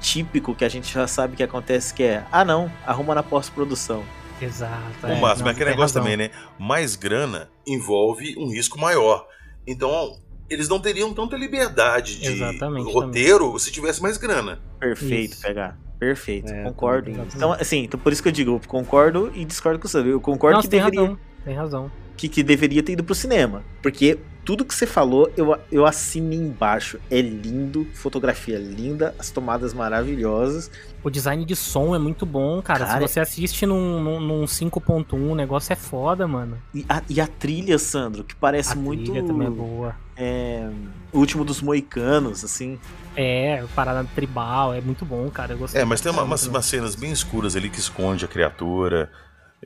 típico que a gente já sabe que acontece, que é, ah não, arruma na pós-produção. Exato. Ô, é, não, mas aquele negócio razão. também, né? Mais grana envolve um risco maior. Então, eles não teriam tanta liberdade de Exatamente, roteiro se tivesse mais grana. Perfeito, Isso. pegar. Perfeito, É, concordo. exatamente. Então, assim, então por isso que eu digo, eu concordo e discordo com você. Eu concordo Não, que tem deveria, razão. Tem razão. que, que deveria ter ido pro cinema. Porque tudo que você falou, eu, eu assino embaixo. É lindo, fotografia linda, as tomadas maravilhosas. O design de som é muito bom, cara. Cara, Se você assiste num, num, num 5.1, o negócio é foda, mano. E a, e a trilha, Sandro, que parece a muito. trilha também é boa. é, o último dos moicanos, assim. É, parada tribal, é muito bom, cara. Eu gostei É, mas tem uma- umas, umas cenas bem escuras ali que esconde a criatura.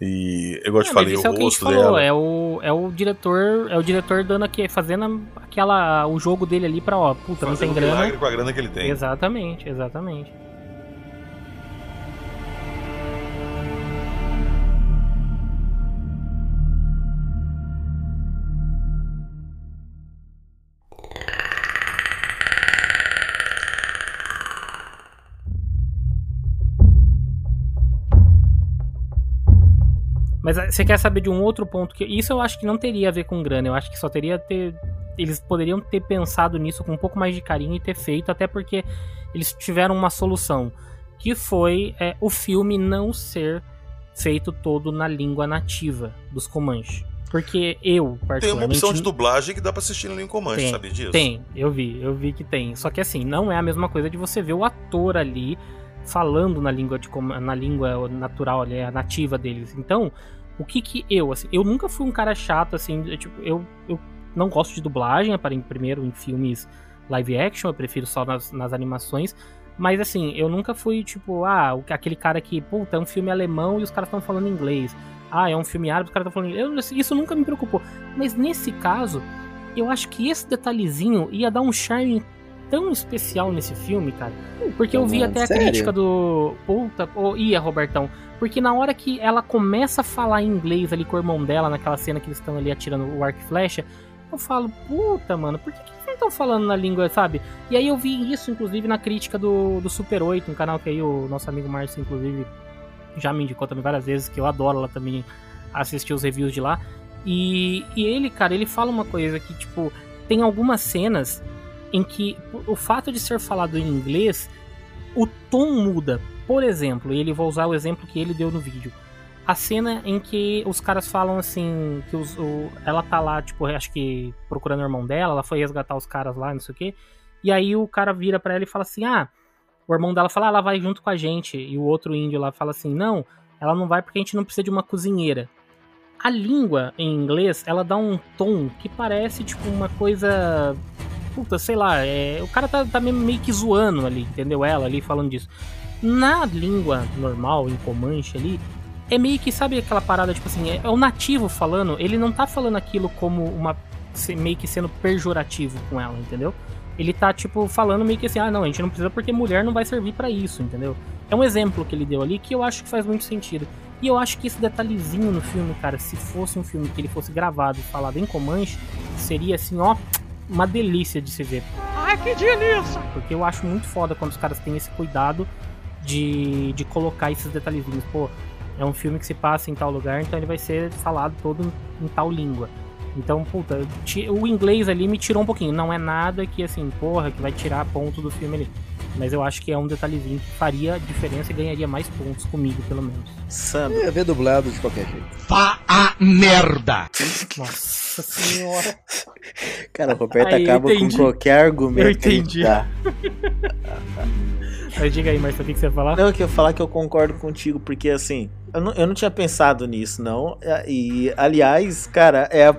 E eu gosto É, de é o gente rosto dela. é o, é o diretor, é o diretor dando aqui, fazendo aquela, o jogo dele ali pra, ó, puta, não Fazendo tem um grana. milagre com a grana que ele tem. Exatamente, exatamente. Você quer saber de um outro ponto que isso eu acho que não teria a ver com grana, eu acho que só teria ter eles poderiam ter pensado nisso com um pouco mais de carinho e ter feito, até porque eles tiveram uma solução, que foi é, o filme não ser feito todo na língua nativa dos Comanche. Porque eu, Tem uma particularmente, opção de dublagem que dá pra assistir no Comanche, Tem, sabe disso? tem, eu vi, eu vi que tem. Só que assim, não é a mesma coisa de você ver o ator ali falando na língua de na língua natural ali, a nativa deles. Então, o que que eu, assim, eu nunca fui um cara chato assim, eu, tipo, eu, eu não gosto de dublagem, primeiro em filmes live action, eu prefiro só nas, nas animações. Mas assim, eu nunca fui tipo, ah, aquele cara que, puta, é um filme alemão e os caras estão falando inglês. Ah, é um filme árabe, os caras estão falando inglês. Eu- isso nunca me preocupou. Mas nesse caso, eu acho que esse detalhezinho ia dar um charme tão especial nesse filme, cara. Porque eu vi até a sério? crítica do. Puta, oh, ia, Robertão. Porque na hora que ela começa a falar inglês ali com o irmão dela, naquela cena que eles estão ali atirando o arco e flecha, eu falo, puta, mano, por que, que eles não estão falando na língua, sabe? E aí eu vi isso, inclusive, na crítica do, do Super 8, um canal que aí o nosso amigo Márcio, inclusive, já me indicou também várias vezes, que eu adoro lá também assistir os reviews de lá. E, e ele, cara, ele fala uma coisa que, tipo, tem algumas cenas em que o fato de ser falado em inglês, o tom muda. Por exemplo, ele vou usar o exemplo que ele deu no vídeo. A cena em que os caras falam assim, que os, o- ela tá lá, tipo, acho que procurando o irmão dela, ela foi resgatar os caras lá, não sei o quê. E aí o cara vira pra ela e fala assim: "Ah, o irmão dela fala, ah, ela vai junto com a gente". E o outro índio lá fala assim: "Não, ela não vai porque a gente não precisa de uma cozinheira". A língua em inglês, ela dá um tom que parece tipo uma coisa puta, sei lá, é, o cara tá, tá meio, que zoando ali, entendeu? Ela ali falando disso. Na língua normal, em Comanche ali, é meio que, sabe aquela parada, tipo assim, é, é o nativo falando, ele não tá falando aquilo como uma. meio que sendo pejorativo com ela, entendeu? Ele tá, tipo, falando meio que assim, ah, não, a gente não precisa porque mulher não vai servir pra isso, entendeu? É um exemplo que ele deu ali que eu acho que faz muito sentido. E eu acho que esse detalhezinho no filme, cara, se fosse um filme que ele fosse gravado e falado em Comanche, seria assim, ó, uma delícia de se ver. Ai, que delícia! Porque eu acho muito foda quando os caras têm esse cuidado de, de colocar esses detalhezinhos. Pô, é um filme que se passa em tal lugar, então ele vai ser falado todo em, em tal língua. Então, puta, o inglês ali me tirou um pouquinho. Não é nada que, assim, porra, que vai tirar ponto do filme ali. Mas eu acho que é um detalhezinho que faria diferença e ganharia mais pontos comigo, pelo menos. Sandro, Eu ia ver dublado de qualquer jeito. Vá a merda! Nossa senhora. cara, o Roberto Aí, acaba com qualquer argumento. Eu entendi. Mas diga aí, Marcelo, o que que você ia falar? Não, eu queria falar que eu concordo contigo, porque assim, eu não, eu não tinha pensado nisso, não. E, aliás, cara, é a-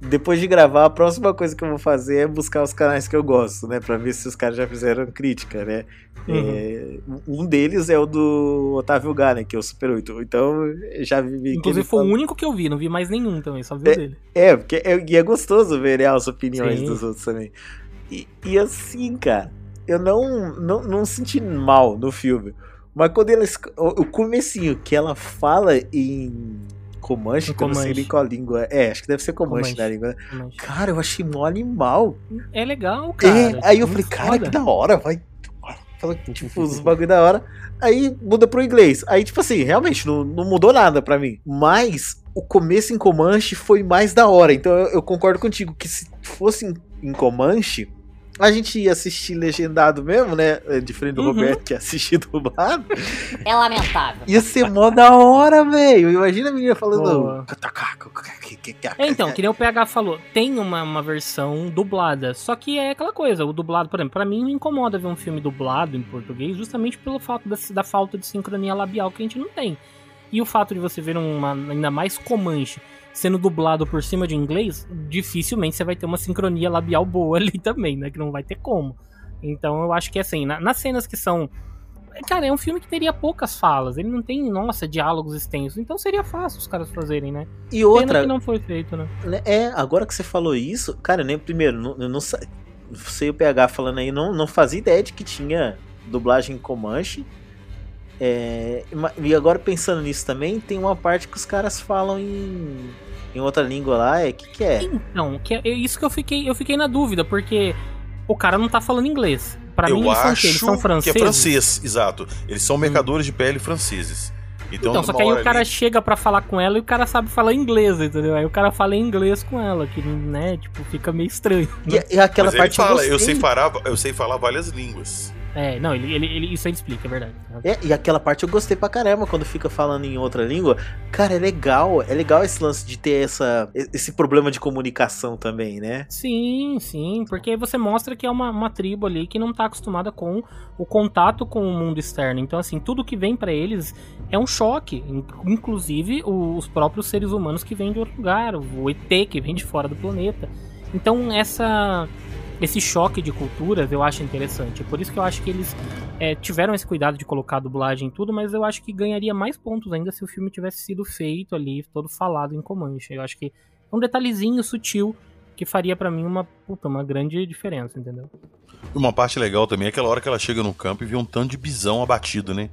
depois de gravar, a próxima coisa que eu vou fazer é buscar os canais que eu gosto, né? Pra ver se os caras já fizeram crítica, né? Uhum. É, um deles é o do Otávio Gá, né? Que é o Super 8. Então, eu já vi. Inclusive foi o fala- único que eu vi, não vi mais nenhum também, só vi o dele. É, porque é, e é gostoso ver né, as opiniões Sim. dos outros também. E, e assim, cara, eu não, não, não senti mal no filme. Mas quando ela. O, o comecinho que ela fala em Comanche, que eu não sei Comanche. nem qual língua. é. É, acho que deve ser Comanche, Comanche. na língua. né? Mas Cara, eu achei mó animal. É legal, cara. é, aí eu falei, cara, foda. que da hora, vai. Tipo, os bagulho da hora. Aí muda pro inglês. Aí, tipo assim, realmente não, não mudou nada pra mim. Mas o começo em Comanche foi mais da hora. Então eu, eu concordo contigo que se fosse em, em Comanche, a gente ia assistir legendado mesmo, né? Diferente do Uhum. Roberto que assistiu dublado. É lamentável. Ia ser mó da hora, velho. Imagina a menina falando. É, então, que nem o PH falou, tem uma, uma versão dublada, só que é aquela coisa, o dublado, por exemplo, pra mim me incomoda ver um filme dublado em português justamente pelo fato da, da falta de sincronia labial que a gente não tem. E o fato de você ver uma, ainda mais Comanche sendo dublado por cima de inglês, dificilmente você vai ter uma sincronia labial boa ali também, né, que não vai ter como. Então eu acho que assim, na- nas cenas que são Cara, é um filme que teria poucas falas. Ele não tem, nossa, diálogos extensos. Então seria fácil os caras fazerem, né? E Pena outra, que não foi feito, né? né, é, agora que você falou isso, cara, nem primeiro, não, eu não sei o PH falando aí, não, não fazia ideia de que tinha dublagem em Comanche. É, e agora pensando nisso também, tem uma parte que os caras falam em, em outra língua lá, é que que é? Então, que é isso que eu fiquei, eu fiquei na dúvida, porque o cara não tá falando inglês. Pra eu mim, eles são, o acho quê? eles são que é franceses. francês, exato. Eles são mercadores de pele franceses. Então, Então, só que aí o cara ali- chega pra falar com ela e o cara sabe falar inglês, entendeu? Aí o cara fala em inglês com ela, que, né, tipo, fica meio estranho. E, e aquela Mas ele parte fala, eu sei, falar, eu sei falar várias línguas. É, não, ele, ele, ele- isso ele explica, é verdade. É, e aquela parte eu gostei pra caramba quando fica falando em outra língua. Cara, é legal. É legal esse lance de ter essa, esse problema de comunicação também, né? Sim, sim, porque aí você mostra que é uma, uma tribo ali que não tá acostumada com o contato com o mundo externo. Então, assim, tudo que vem pra eles é um choque. In- Inclusive os próprios seres humanos que vêm de outro lugar, o ET que vem de fora do planeta. Então, essa. Esse choque de culturas eu acho interessante. É por isso que eu acho que eles é, tiveram esse cuidado de colocar a dublagem em tudo, mas eu acho que ganharia mais pontos ainda se o filme tivesse sido feito ali, todo falado em Comanche. Eu acho que é um detalhezinho sutil que faria pra mim uma puta, uma grande diferença, entendeu? E uma parte legal também é aquela hora que ela chega no campo e vê um tanto de bisão abatido, né?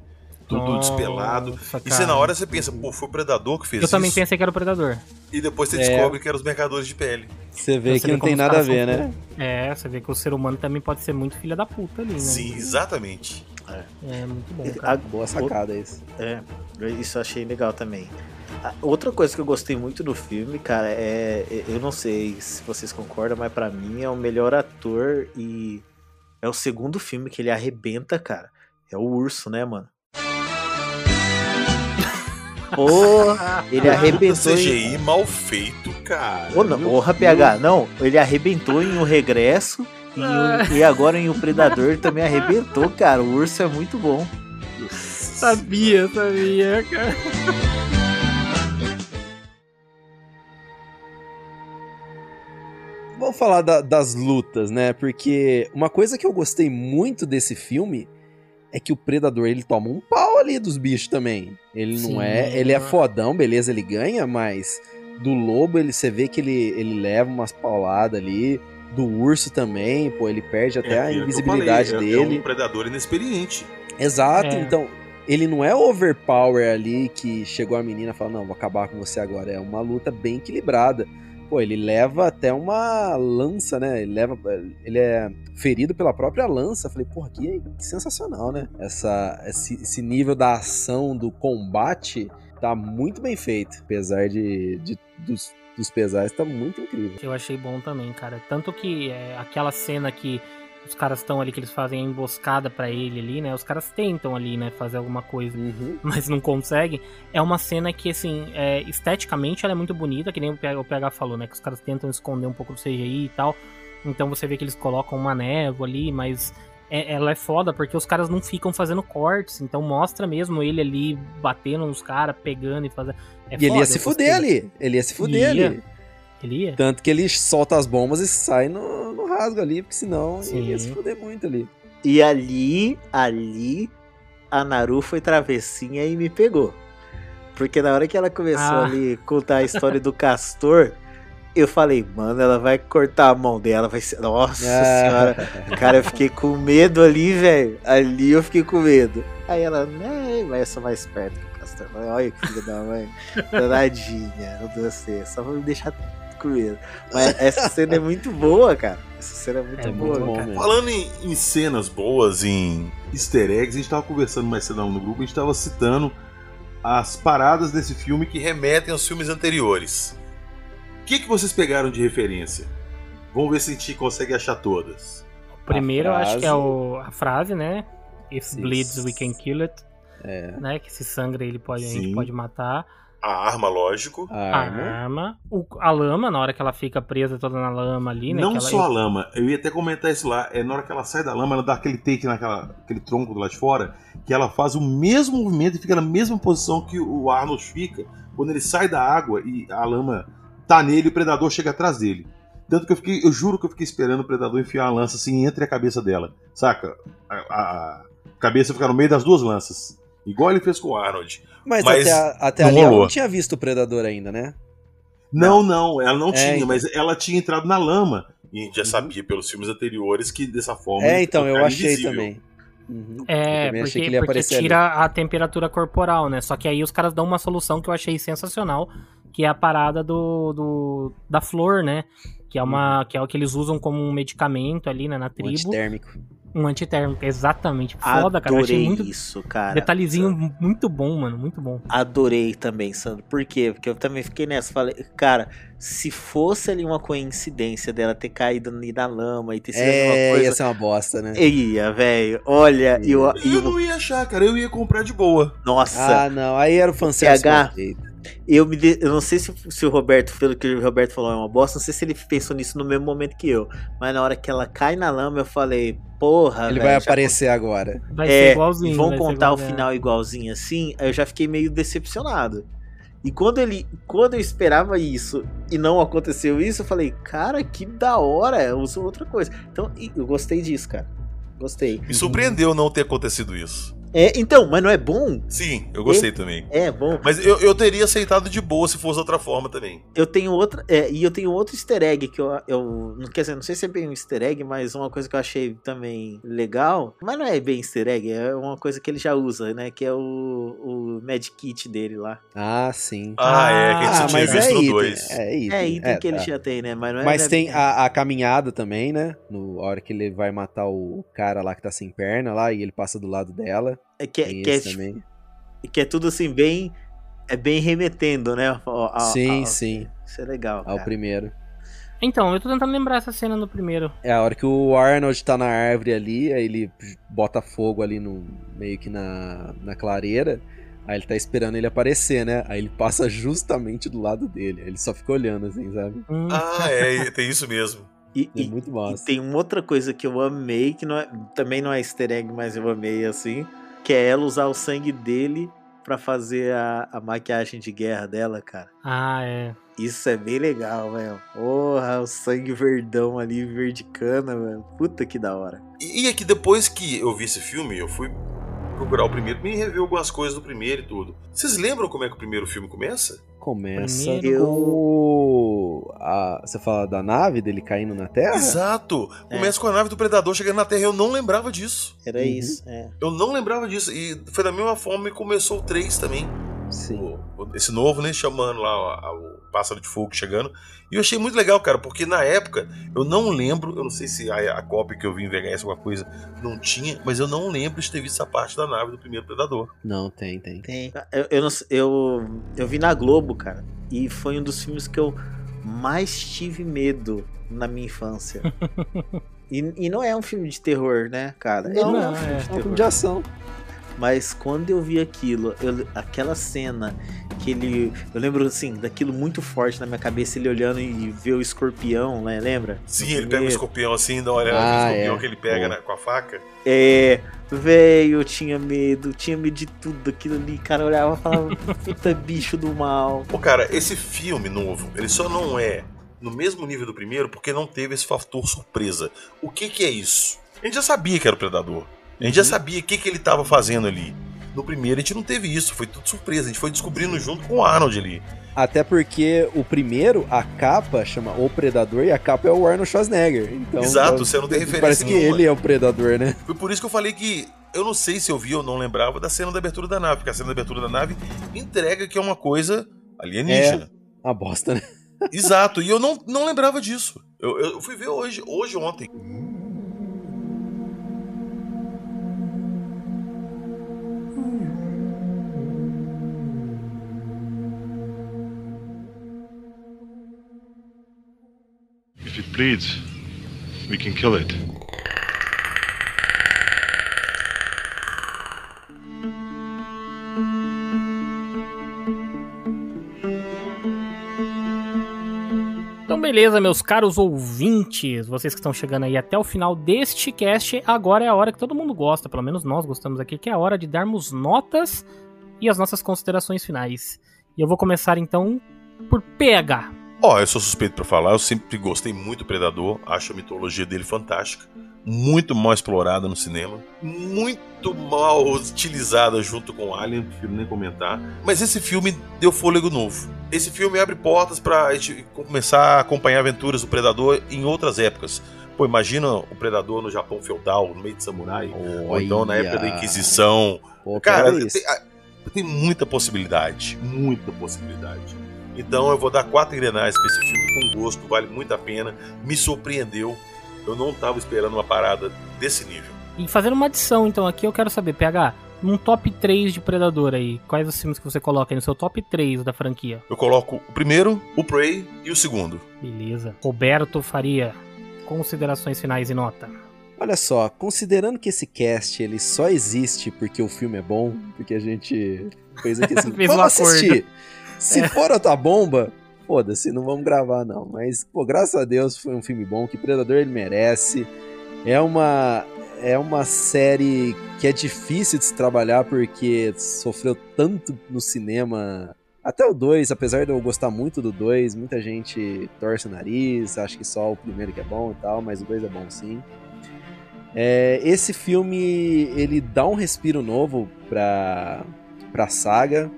Tudo Nossa, despelado. E você na hora você pensa, pô, foi o predador que fez Eu isso. também pensei que era o predador. E depois você É. descobre que eram os mercadores de pele. Você vê Você que vê não tem nada a ver, né? É, você vê que o ser humano também pode ser muito filha da puta ali, né? Sim, exatamente. É muito bom, A- cara. Boa sacada isso. É, isso eu achei legal também. A- Outra coisa que eu gostei muito do filme, cara, é. é- Eu não sei se vocês concordam, mas pra mim é o melhor ator e é o segundo filme que ele arrebenta, cara. É o urso, né, mano? Porra, ele arrebentou em. CGI mal feito, cara. Ô, não, porra, PH, não, ele arrebentou em O Regresso e, o- e agora em O Predador também arrebentou, cara. O urso é muito bom. Sabia, sabia, cara. Vamos falar da- das lutas, né? Porque uma coisa que eu gostei muito desse filme é que o predador ele toma um pau ali dos bichos também. Ele não Sim. é, ele é fodão, beleza, ele ganha, mas do lobo ele você vê que ele, ele leva umas pauladas ali. Do urso também, pô, ele perde até a que eu invisibilidade falei, é- É dele. um predador inexperiente. Exato, É. então ele não é overpower ali que chegou a menina e fala, não, vou acabar com você agora. É uma luta bem equilibrada. Pô, ele leva até uma lança, né? Ele leva. Ele é ferido pela própria lança. Falei, porra, que, que sensacional, né? Essa, esse, esse nível da ação, do combate, tá muito bem feito. Apesar de, de- dos, dos pesares, tá muito incrível. Eu achei bom também, cara. Tanto que é, aquela cena que os caras estão ali, que eles fazem a emboscada pra ele ali, né? Os caras tentam ali, né, fazer alguma coisa, Uhum. mas não conseguem. É uma cena que, assim, é, esteticamente ela é muito bonita, que nem o PH, falou, né? Que os caras tentam esconder um pouco do CGI e tal. Então você vê que eles colocam uma névoa ali, mas é- ela é foda porque os caras não ficam fazendo cortes. Então mostra mesmo ele ali batendo nos caras, pegando e fazendo. É e ele foda, ia se fuder ali. Ele ia se fuder Ia. ali. Ele ia? Tanto que ele solta as bombas e sai no rasgo ali, porque senão Sim. ele ia se fuder muito ali. E ali, ali, a Naru foi travessinha e me pegou. Porque na hora que ela começou Ah. ali a contar a história do castor, eu falei, mano, ela vai cortar a mão dela, vai ser. Nossa Ah. senhora. Cara, eu fiquei com medo ali, velho. Ali eu fiquei com medo. Aí ela, né, vai ser mais perto que o castor. Olha que filho da mãe. Danadinha, não deu certo. Só pra me deixar com medo. Mas essa cena é muito boa, cara. Essa cena é muito É boa, muito bom cara. mesmo. Falando em, em cenas boas, em easter eggs, a gente tava conversando mais cedo no grupo, a gente tava citando as paradas desse filme que remetem aos filmes anteriores. O que, que vocês pegaram de referência? Vamos ver se a gente consegue achar todas. Primeiro, eu acho que é frase. o, a frase, né? If Sim. bleeds, we can kill it. É. Né? Que se sangra, ele pode, a gente pode matar. A arma, lógico. A A arma. arma. O- a lama, na hora que ela fica presa toda na lama ali, né? Não que ela- só a lama, eu ia até comentar isso lá. É na hora que ela sai da lama, ela dá aquele take naquela aquele tronco do lado de fora, que ela faz o mesmo movimento e fica na mesma posição que o Arnold fica quando ele sai da água e a lama tá nele e o predador chega atrás dele. Tanto que eu fiquei, eu juro que eu fiquei esperando o predador enfiar a lança assim entre a cabeça dela, saca? A, a- a cabeça ficar no meio das duas lanças. Igual ele fez com o Arnold. Mas, Mas até, até não ali ela não tinha visto o Predador ainda, né? Não, não, ela não É, tinha, então. mas ela tinha entrado na lama. E a gente já Uhum. sabia pelos filmes anteriores que dessa forma. É, então, eu achei invisível. também. Uhum. Eu É, também achei porque, que ele ia porque aparecer ali. tira a temperatura corporal, né? Só que aí os caras dão uma solução que eu achei sensacional, que é a parada do, do da flor, né? Que é uma que é o que eles usam como um medicamento ali, né, na Um tribo, antitérmico. Um antitérmico, exatamente. Foda, cara, eu Adorei achei muito isso, cara. detalhezinho muito bom, mano, muito bom. Adorei também, Sandro. Por quê? Porque eu também fiquei nessa. Falei, cara, se fosse ali uma coincidência dela ter caído ali na lama e ter sido É, uma ia coisa. ser uma bosta, né? Ia, velho. Olha, e eu, e Eu eu- não ia achar, cara. Eu ia comprar de boa. Nossa, Ah, não. Aí era o fanservice PH. Eu me de- eu não sei se, se o Roberto, pelo que o Roberto falou, é uma bosta. Não sei se ele pensou nisso no mesmo momento que eu. Mas na hora que ela cai na lama, eu falei, porra. Ele velho, vai já aparecer agora. Vai É, ser igualzinho. e vão contar o é. final igualzinho assim, aí eu já fiquei meio decepcionado. E quando ele, quando eu esperava isso e não aconteceu isso, eu falei, cara, que da hora, usou outra coisa. Então, eu gostei disso, cara. Gostei. Me surpreendeu não ter acontecido isso. É, então, mas não é bom? Sim, eu gostei também. É bom. Mas eu, eu teria aceitado de boa se fosse outra forma também. Eu tenho outra, é, e eu tenho outro easter egg que eu, eu não quer dizer, não sei se é bem um easter egg, mas uma coisa que eu achei também legal, mas não é bem easter egg, é uma coisa que ele já usa, né, que é o, o Mad Kit dele lá. Ah, sim. Ah, é, que a gente Ah, só tinha mas visto é item. 2. É item. É item É, que ele tá. já tem, né, mas não é Mas não é tem bem- a, a caminhada também, né? No a hora que ele vai matar o cara lá que tá sem perna lá e ele passa do lado dela. É que, Tem que, é, também. que é tudo assim, bem. É bem remetendo, né? ao- ao- sim, ao- sim. Isso é legal. Ao cara. primeiro. Então, eu tô tentando lembrar essa cena no primeiro. É a hora que o Arnold tá na árvore ali, aí ele bota fogo ali no meio que na, na clareira. Aí ele tá esperando ele aparecer, né? Aí ele passa justamente do lado dele. Aí ele só fica olhando assim, sabe? Hum, Ah, é, tem isso mesmo. E, É e- muito e massa. tem uma outra coisa que eu amei, que não é, também não é easter egg, mas eu amei assim, que é ela usar o sangue dele pra fazer a, a maquiagem de guerra dela, cara. Ah, é. Isso é bem legal, velho. Porra, o sangue verdão ali, verde cana, velho. Puta que da hora. E, e é que depois que eu vi esse filme, eu fui procurar o primeiro, me rever algumas coisas do primeiro e tudo. Vocês lembram como é que o primeiro filme começa? Começa Primeiro- com a- Você fala da nave dele caindo na Terra? Exato! Começa com a nave do Predador chegando na Terra e eu não lembrava disso. Era Uhum. isso, é. Eu não lembrava disso. E foi da mesma forma que começou o 3 também. Sim. O- o- esse novo, né? Chamando lá o, a- o Pássaro de Fogo chegando. E eu achei muito legal, cara, porque na época eu não lembro, eu não sei se a, a cópia que eu vi em VHS alguma coisa não tinha, mas eu não lembro de ter visto essa parte da nave do primeiro Predador. Não, tem, tem. Tem. Eu, eu, não eu, eu vi na Globo, cara. E foi um dos filmes que eu mais tive medo na minha infância. e, e não é um filme de terror, né, cara? Ele Não, não é não, um filme é. de É um filme de ação. Mas quando eu vi aquilo, eu- aquela cena que ele. Eu lembro assim, daquilo muito forte na minha cabeça, ele olhando e vê o escorpião, né? Lembra? Sim, No ele pega o escorpião assim, dá uma olhada Ah, no escorpião é. que ele pega né, com a faca. É, velho, eu tinha medo, tinha medo de tudo aquilo ali. Cara, eu olhava e falava, puta bicho do mal. Pô, cara, esse filme novo, ele só não é no mesmo nível do primeiro porque não teve esse fator surpresa. O que que é isso? A gente já sabia que era o Predador. A gente já sabia o que, que ele tava fazendo ali. No primeiro a gente não teve isso, foi tudo surpresa. A gente foi descobrindo junto com o Arnold ali. Até porque o primeiro, a capa chama O Predador e a capa é o Arnold Schwarzenegger. Então, Exato, então, você não tem referência Parece que nenhuma. ele é o Predador, né? Foi por isso que eu falei que eu não sei se eu vi ou não lembrava da cena da abertura da nave, porque a cena da abertura da nave entrega que é uma coisa alienígena. É uma bosta, né? Exato, e eu não, não lembrava disso. Eu, eu fui ver hoje, hoje ontem. We can kill it. Então, beleza, meus caros ouvintes, vocês que estão chegando aí até o final deste cast, agora é a hora que todo mundo gosta, pelo menos nós gostamos aqui, que é a hora de darmos notas e as nossas considerações finais. E eu vou começar então por PH. Ó, eu sou suspeito pra falar, eu sempre gostei muito do Predador, acho a mitologia dele fantástica, muito mal explorada no cinema, muito mal utilizada junto com Alien, não prefiro nem comentar. Mas esse filme deu fôlego novo. Esse filme abre portas pra gente começar a acompanhar aventuras do Predador em outras épocas. Pô, imagina o Predador no Japão feudal, no meio de samurai, ou então na época da Inquisição. Pô, Cara, tem, ah, tem muita possibilidade, muita possibilidade. Então eu vou dar quatro engrenagens pra esse filme com gosto, vale muito a pena. Me surpreendeu. Eu não tava esperando uma parada desse nível. E fazendo uma adição então aqui, eu quero saber, PH, um top 3 de Predador aí, quais os filmes que você coloca aí no seu top 3 da franquia? Eu coloco o primeiro, o Prey e o segundo. Beleza. Roberto Faria, considerações finais e nota. Olha só, considerando que esse cast ele só existe porque o filme é bom, porque a gente fez aqui assim, Fez um vamos acordo. Se É. for outra bomba, foda-se, não vamos gravar não. Mas, pô, graças a Deus foi um filme bom, que Predador ele merece. É uma é uma série que é difícil de se trabalhar porque sofreu tanto no cinema. Até o 2, apesar de eu gostar muito do 2, muita gente torce o nariz, acha que só o primeiro que é bom e tal, mas o 2 é bom sim. É, esse filme ele dá um respiro novo pra, pra saga.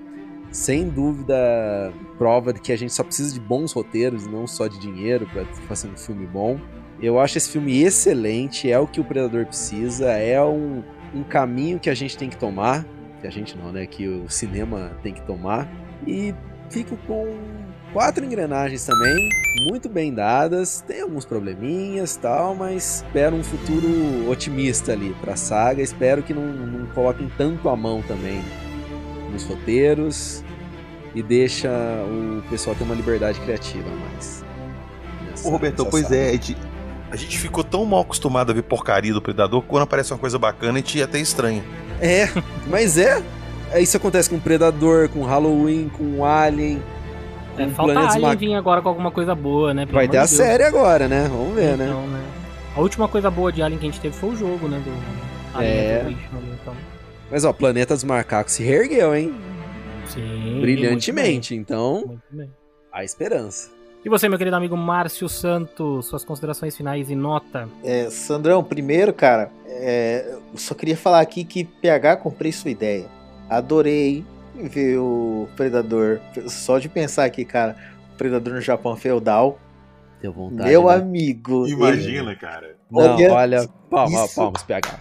Sem dúvida, prova de que a gente só precisa de bons roteiros, não só de dinheiro pra fazer um filme bom. Eu acho esse filme excelente, é o que o Predador precisa, é um, um caminho que a gente tem que tomar. Que a gente não, né? Que o cinema tem que tomar. E fico com quatro engrenagens também, muito bem dadas. Tem alguns probleminhas tal, mas espero um futuro otimista ali pra saga. Espero que não, não coloquem tanto a mão também nos roteiros e deixa o pessoal ter uma liberdade criativa a mais. nessa- Ô, Robertão, nessa pois saga. é, a gente, a gente ficou tão mal acostumado a ver porcaria do Predador que quando aparece uma coisa bacana a gente até estranha. É, mas é. É, Isso acontece com Predador, com Halloween, com Alien. É, falta Alien vir agora com alguma coisa boa, né? Pelo Vai ter de a Deus. série agora, né? Vamos ver, né? Então, né? A última coisa boa de Alien que a gente teve foi o jogo, né? Do Alien É. Ali, então. Mas ó, Planeta dos Macacos se reergueu, hein? Sim. Brilhantemente. Então, há esperança. E você, meu querido amigo Márcio Santos, suas considerações finais e nota. É, Sandrão, primeiro, cara, é, eu só queria falar aqui que PH comprei sua ideia. Adorei ver o Predador. Só de pensar aqui, cara, o Predador no Japão feudal. Deu vontade. Meu né? amigo. ele- cara. Não, Olha olha, palmas, isso. palmas, PH.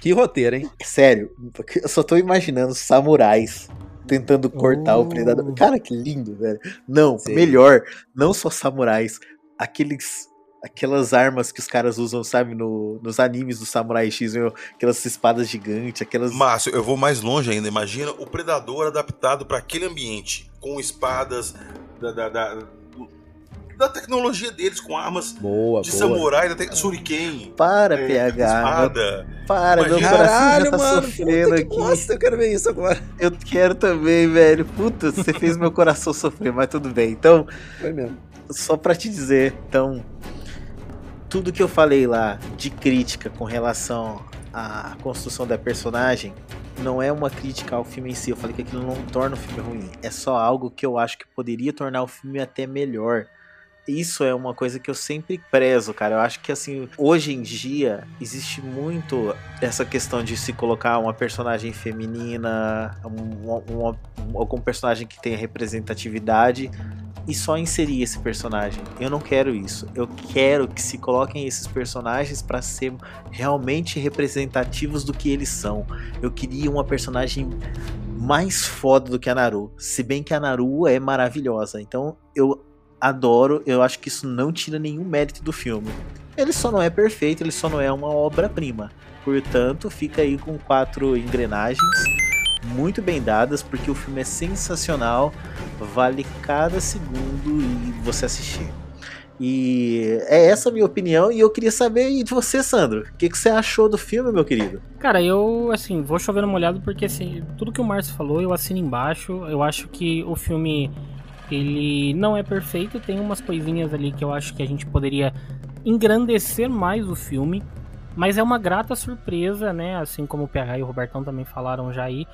Que roteiro, hein? Sério, eu só tô imaginando samurais tentando cortar Oh. o predador. Cara, que lindo, velho. Não, Sim. melhor, não só samurais, aqueles aquelas armas que os caras usam, sabe, no, nos animes do Samurai X, meu, aquelas espadas gigantes, aquelas Márcio, eu vou mais longe ainda. Imagina o Predador adaptado para aquele ambiente, com espadas da, da, da, da tecnologia deles, com armas Boa, de boa. samurai, da te... Shuriken, para é, PH, espada. para, meu Imagina- coração Caralho, já tá mano, sofrendo aqui. bosta, eu quero ver isso agora. Eu quero também, velho. Puta, você fez meu coração sofrer, mas tudo bem. Então, Foi mesmo. só pra te dizer, então, tudo que eu falei lá de crítica com relação à construção da personagem não é uma crítica ao filme em si. Eu falei que aquilo não torna o filme ruim. É só algo que eu acho que poderia tornar o filme até melhor. Isso é uma coisa que eu sempre prezo, cara. Eu acho que assim, hoje em dia existe muito essa questão de se colocar uma personagem feminina, um, um- um- algum personagem que tenha representatividade e só inserir esse personagem. Eu não quero isso. Eu quero que se coloquem esses personagens para ser realmente representativos do que eles são. Eu queria uma personagem mais foda do que a Naru. Se bem que a Naru é maravilhosa. Então eu adoro, eu acho que isso não tira nenhum mérito do filme. Ele só não é perfeito, ele só não é uma obra-prima. Portanto, fica aí com quatro engrenagens muito bem dadas, porque o filme é sensacional, vale cada segundo e você assistir. E é essa a minha opinião, e eu queria saber de você, Sandro. O que, que você achou do filme, meu querido? Cara, eu, assim, vou chover uma olhada porque, assim, tudo que o Márcio falou eu assino embaixo. Eu acho que o filme, ele não é perfeito, tem umas coisinhas ali que eu acho que a gente poderia engrandecer mais o filme. Mas é uma grata surpresa, né? Assim como o PH e o Robertão também falaram já aí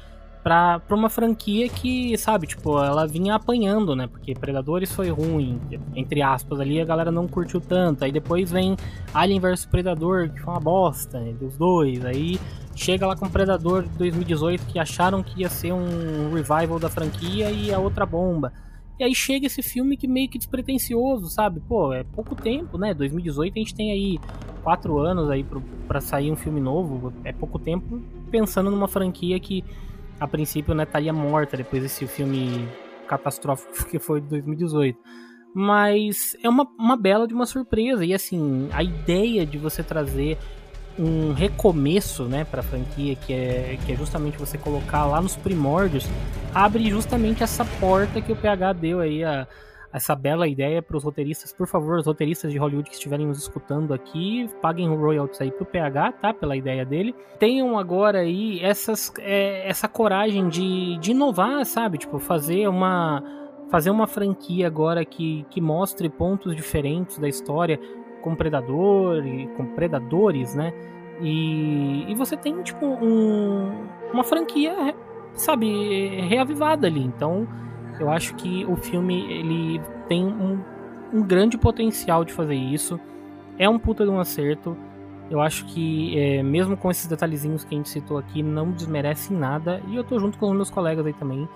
pra, pra uma franquia que, sabe, tipo, ela vinha apanhando, né? Porque Predadores foi ruim, entre aspas, ali a galera não curtiu tanto. Aí depois vem Alien vs Predador, que foi uma bosta, né, dos dois. Aí chega lá com Predador de 2018, que acharam que ia ser um revival da franquia e a outra bomba. E aí chega esse filme que meio que despretensioso, sabe? Pô, é pouco tempo, né? 2018 a gente tem aí quatro anos aí para sair um filme novo. É pouco tempo pensando numa franquia que a princípio né, estaria morta depois desse filme catastrófico que foi de 2018. Mas é uma, uma bela de uma surpresa. E assim, a ideia de você trazer um recomeço né, para a franquia, que é, que é justamente você colocar lá nos primórdios, abre justamente essa porta que o PH deu aí a essa bela ideia para os roteiristas. Por favor, os roteiristas de Hollywood que estiverem nos escutando aqui, paguem royalties aí pro PH, tá? Pela ideia dele. Tenham agora aí essas, é, essa coragem de, de inovar, sabe? Tipo, fazer uma fazer uma franquia agora que, que mostre pontos diferentes da história com predador e com predadores, né? E, e você tem tipo um, uma franquia, sabe, reavivada ali. Então, eu acho que o filme ele tem um, um grande potencial de fazer isso. É um puta de um acerto. Eu acho que, é, mesmo com esses detalhezinhos que a gente citou aqui, não desmerece nada. E eu tô junto com os meus colegas aí também.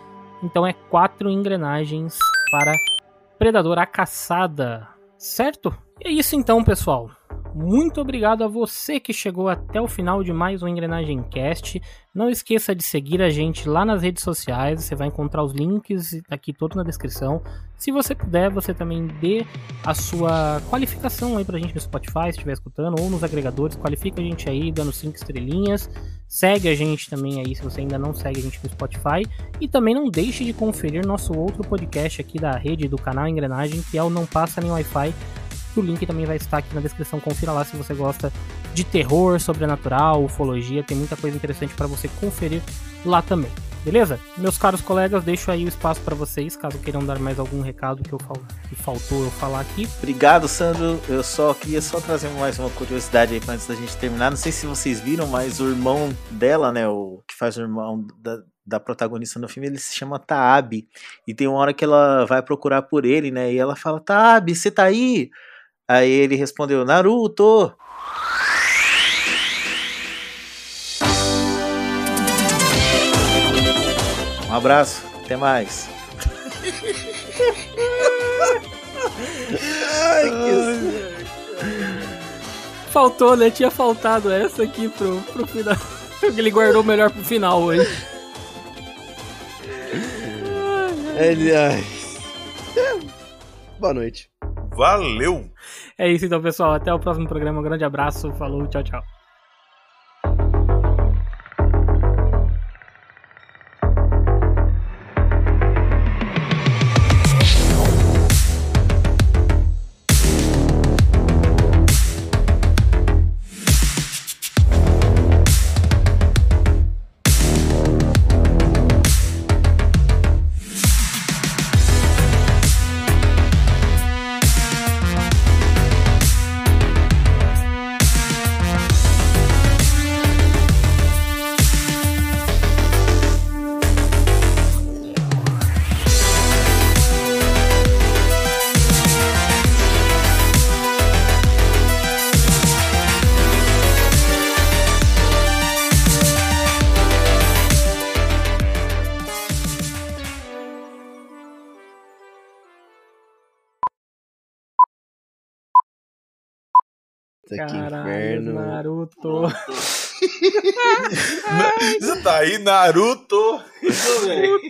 Então é quatro engrenagens para Predador a Caçada. Certo? E é isso então, pessoal. Muito obrigado a você que chegou até o final de mais um Engrenagem Cast. Não esqueça de seguir a gente lá nas redes sociais, você vai encontrar os links aqui todo na descrição. Se você puder, você também dê a sua qualificação aí pra gente no Spotify, se estiver escutando, ou nos agregadores, qualifica a gente aí dando 5 estrelinhas. Segue a gente também aí se você ainda não segue a gente no Spotify. E também não deixe de conferir nosso outro podcast aqui da rede do canal Engrenagem, que é o Não Passa Nem Wi-Fi o link também vai estar aqui na descrição. Confira lá se você gosta de terror, sobrenatural, ufologia. Tem muita coisa interessante para você conferir lá também. Beleza? Meus caros colegas, deixo aí o espaço para vocês, caso queiram dar mais algum recado que, eu fal... que faltou eu falar aqui. Obrigado, Sandro. Eu só queria só trazer mais uma curiosidade aí antes da gente terminar. Não sei se vocês viram, mas o irmão dela, né, o que faz o irmão da, da protagonista no filme, ele se chama Taab. E tem uma hora que ela vai procurar por ele, né? E ela fala: Taab, você tá aí? Aí ele respondeu: Naruto! Um abraço, até mais. Ai, que... Faltou, né? Tinha faltado essa aqui pro, pro final. Ele guardou melhor pro final hoje. Ele, ai. Boa noite. Valeu! É isso então, pessoal. Até o próximo programa. Um grande abraço. Falou, tchau, tchau. Caralho, que inferno. Naruto. Você tá aí, Naruto. Isso, velho.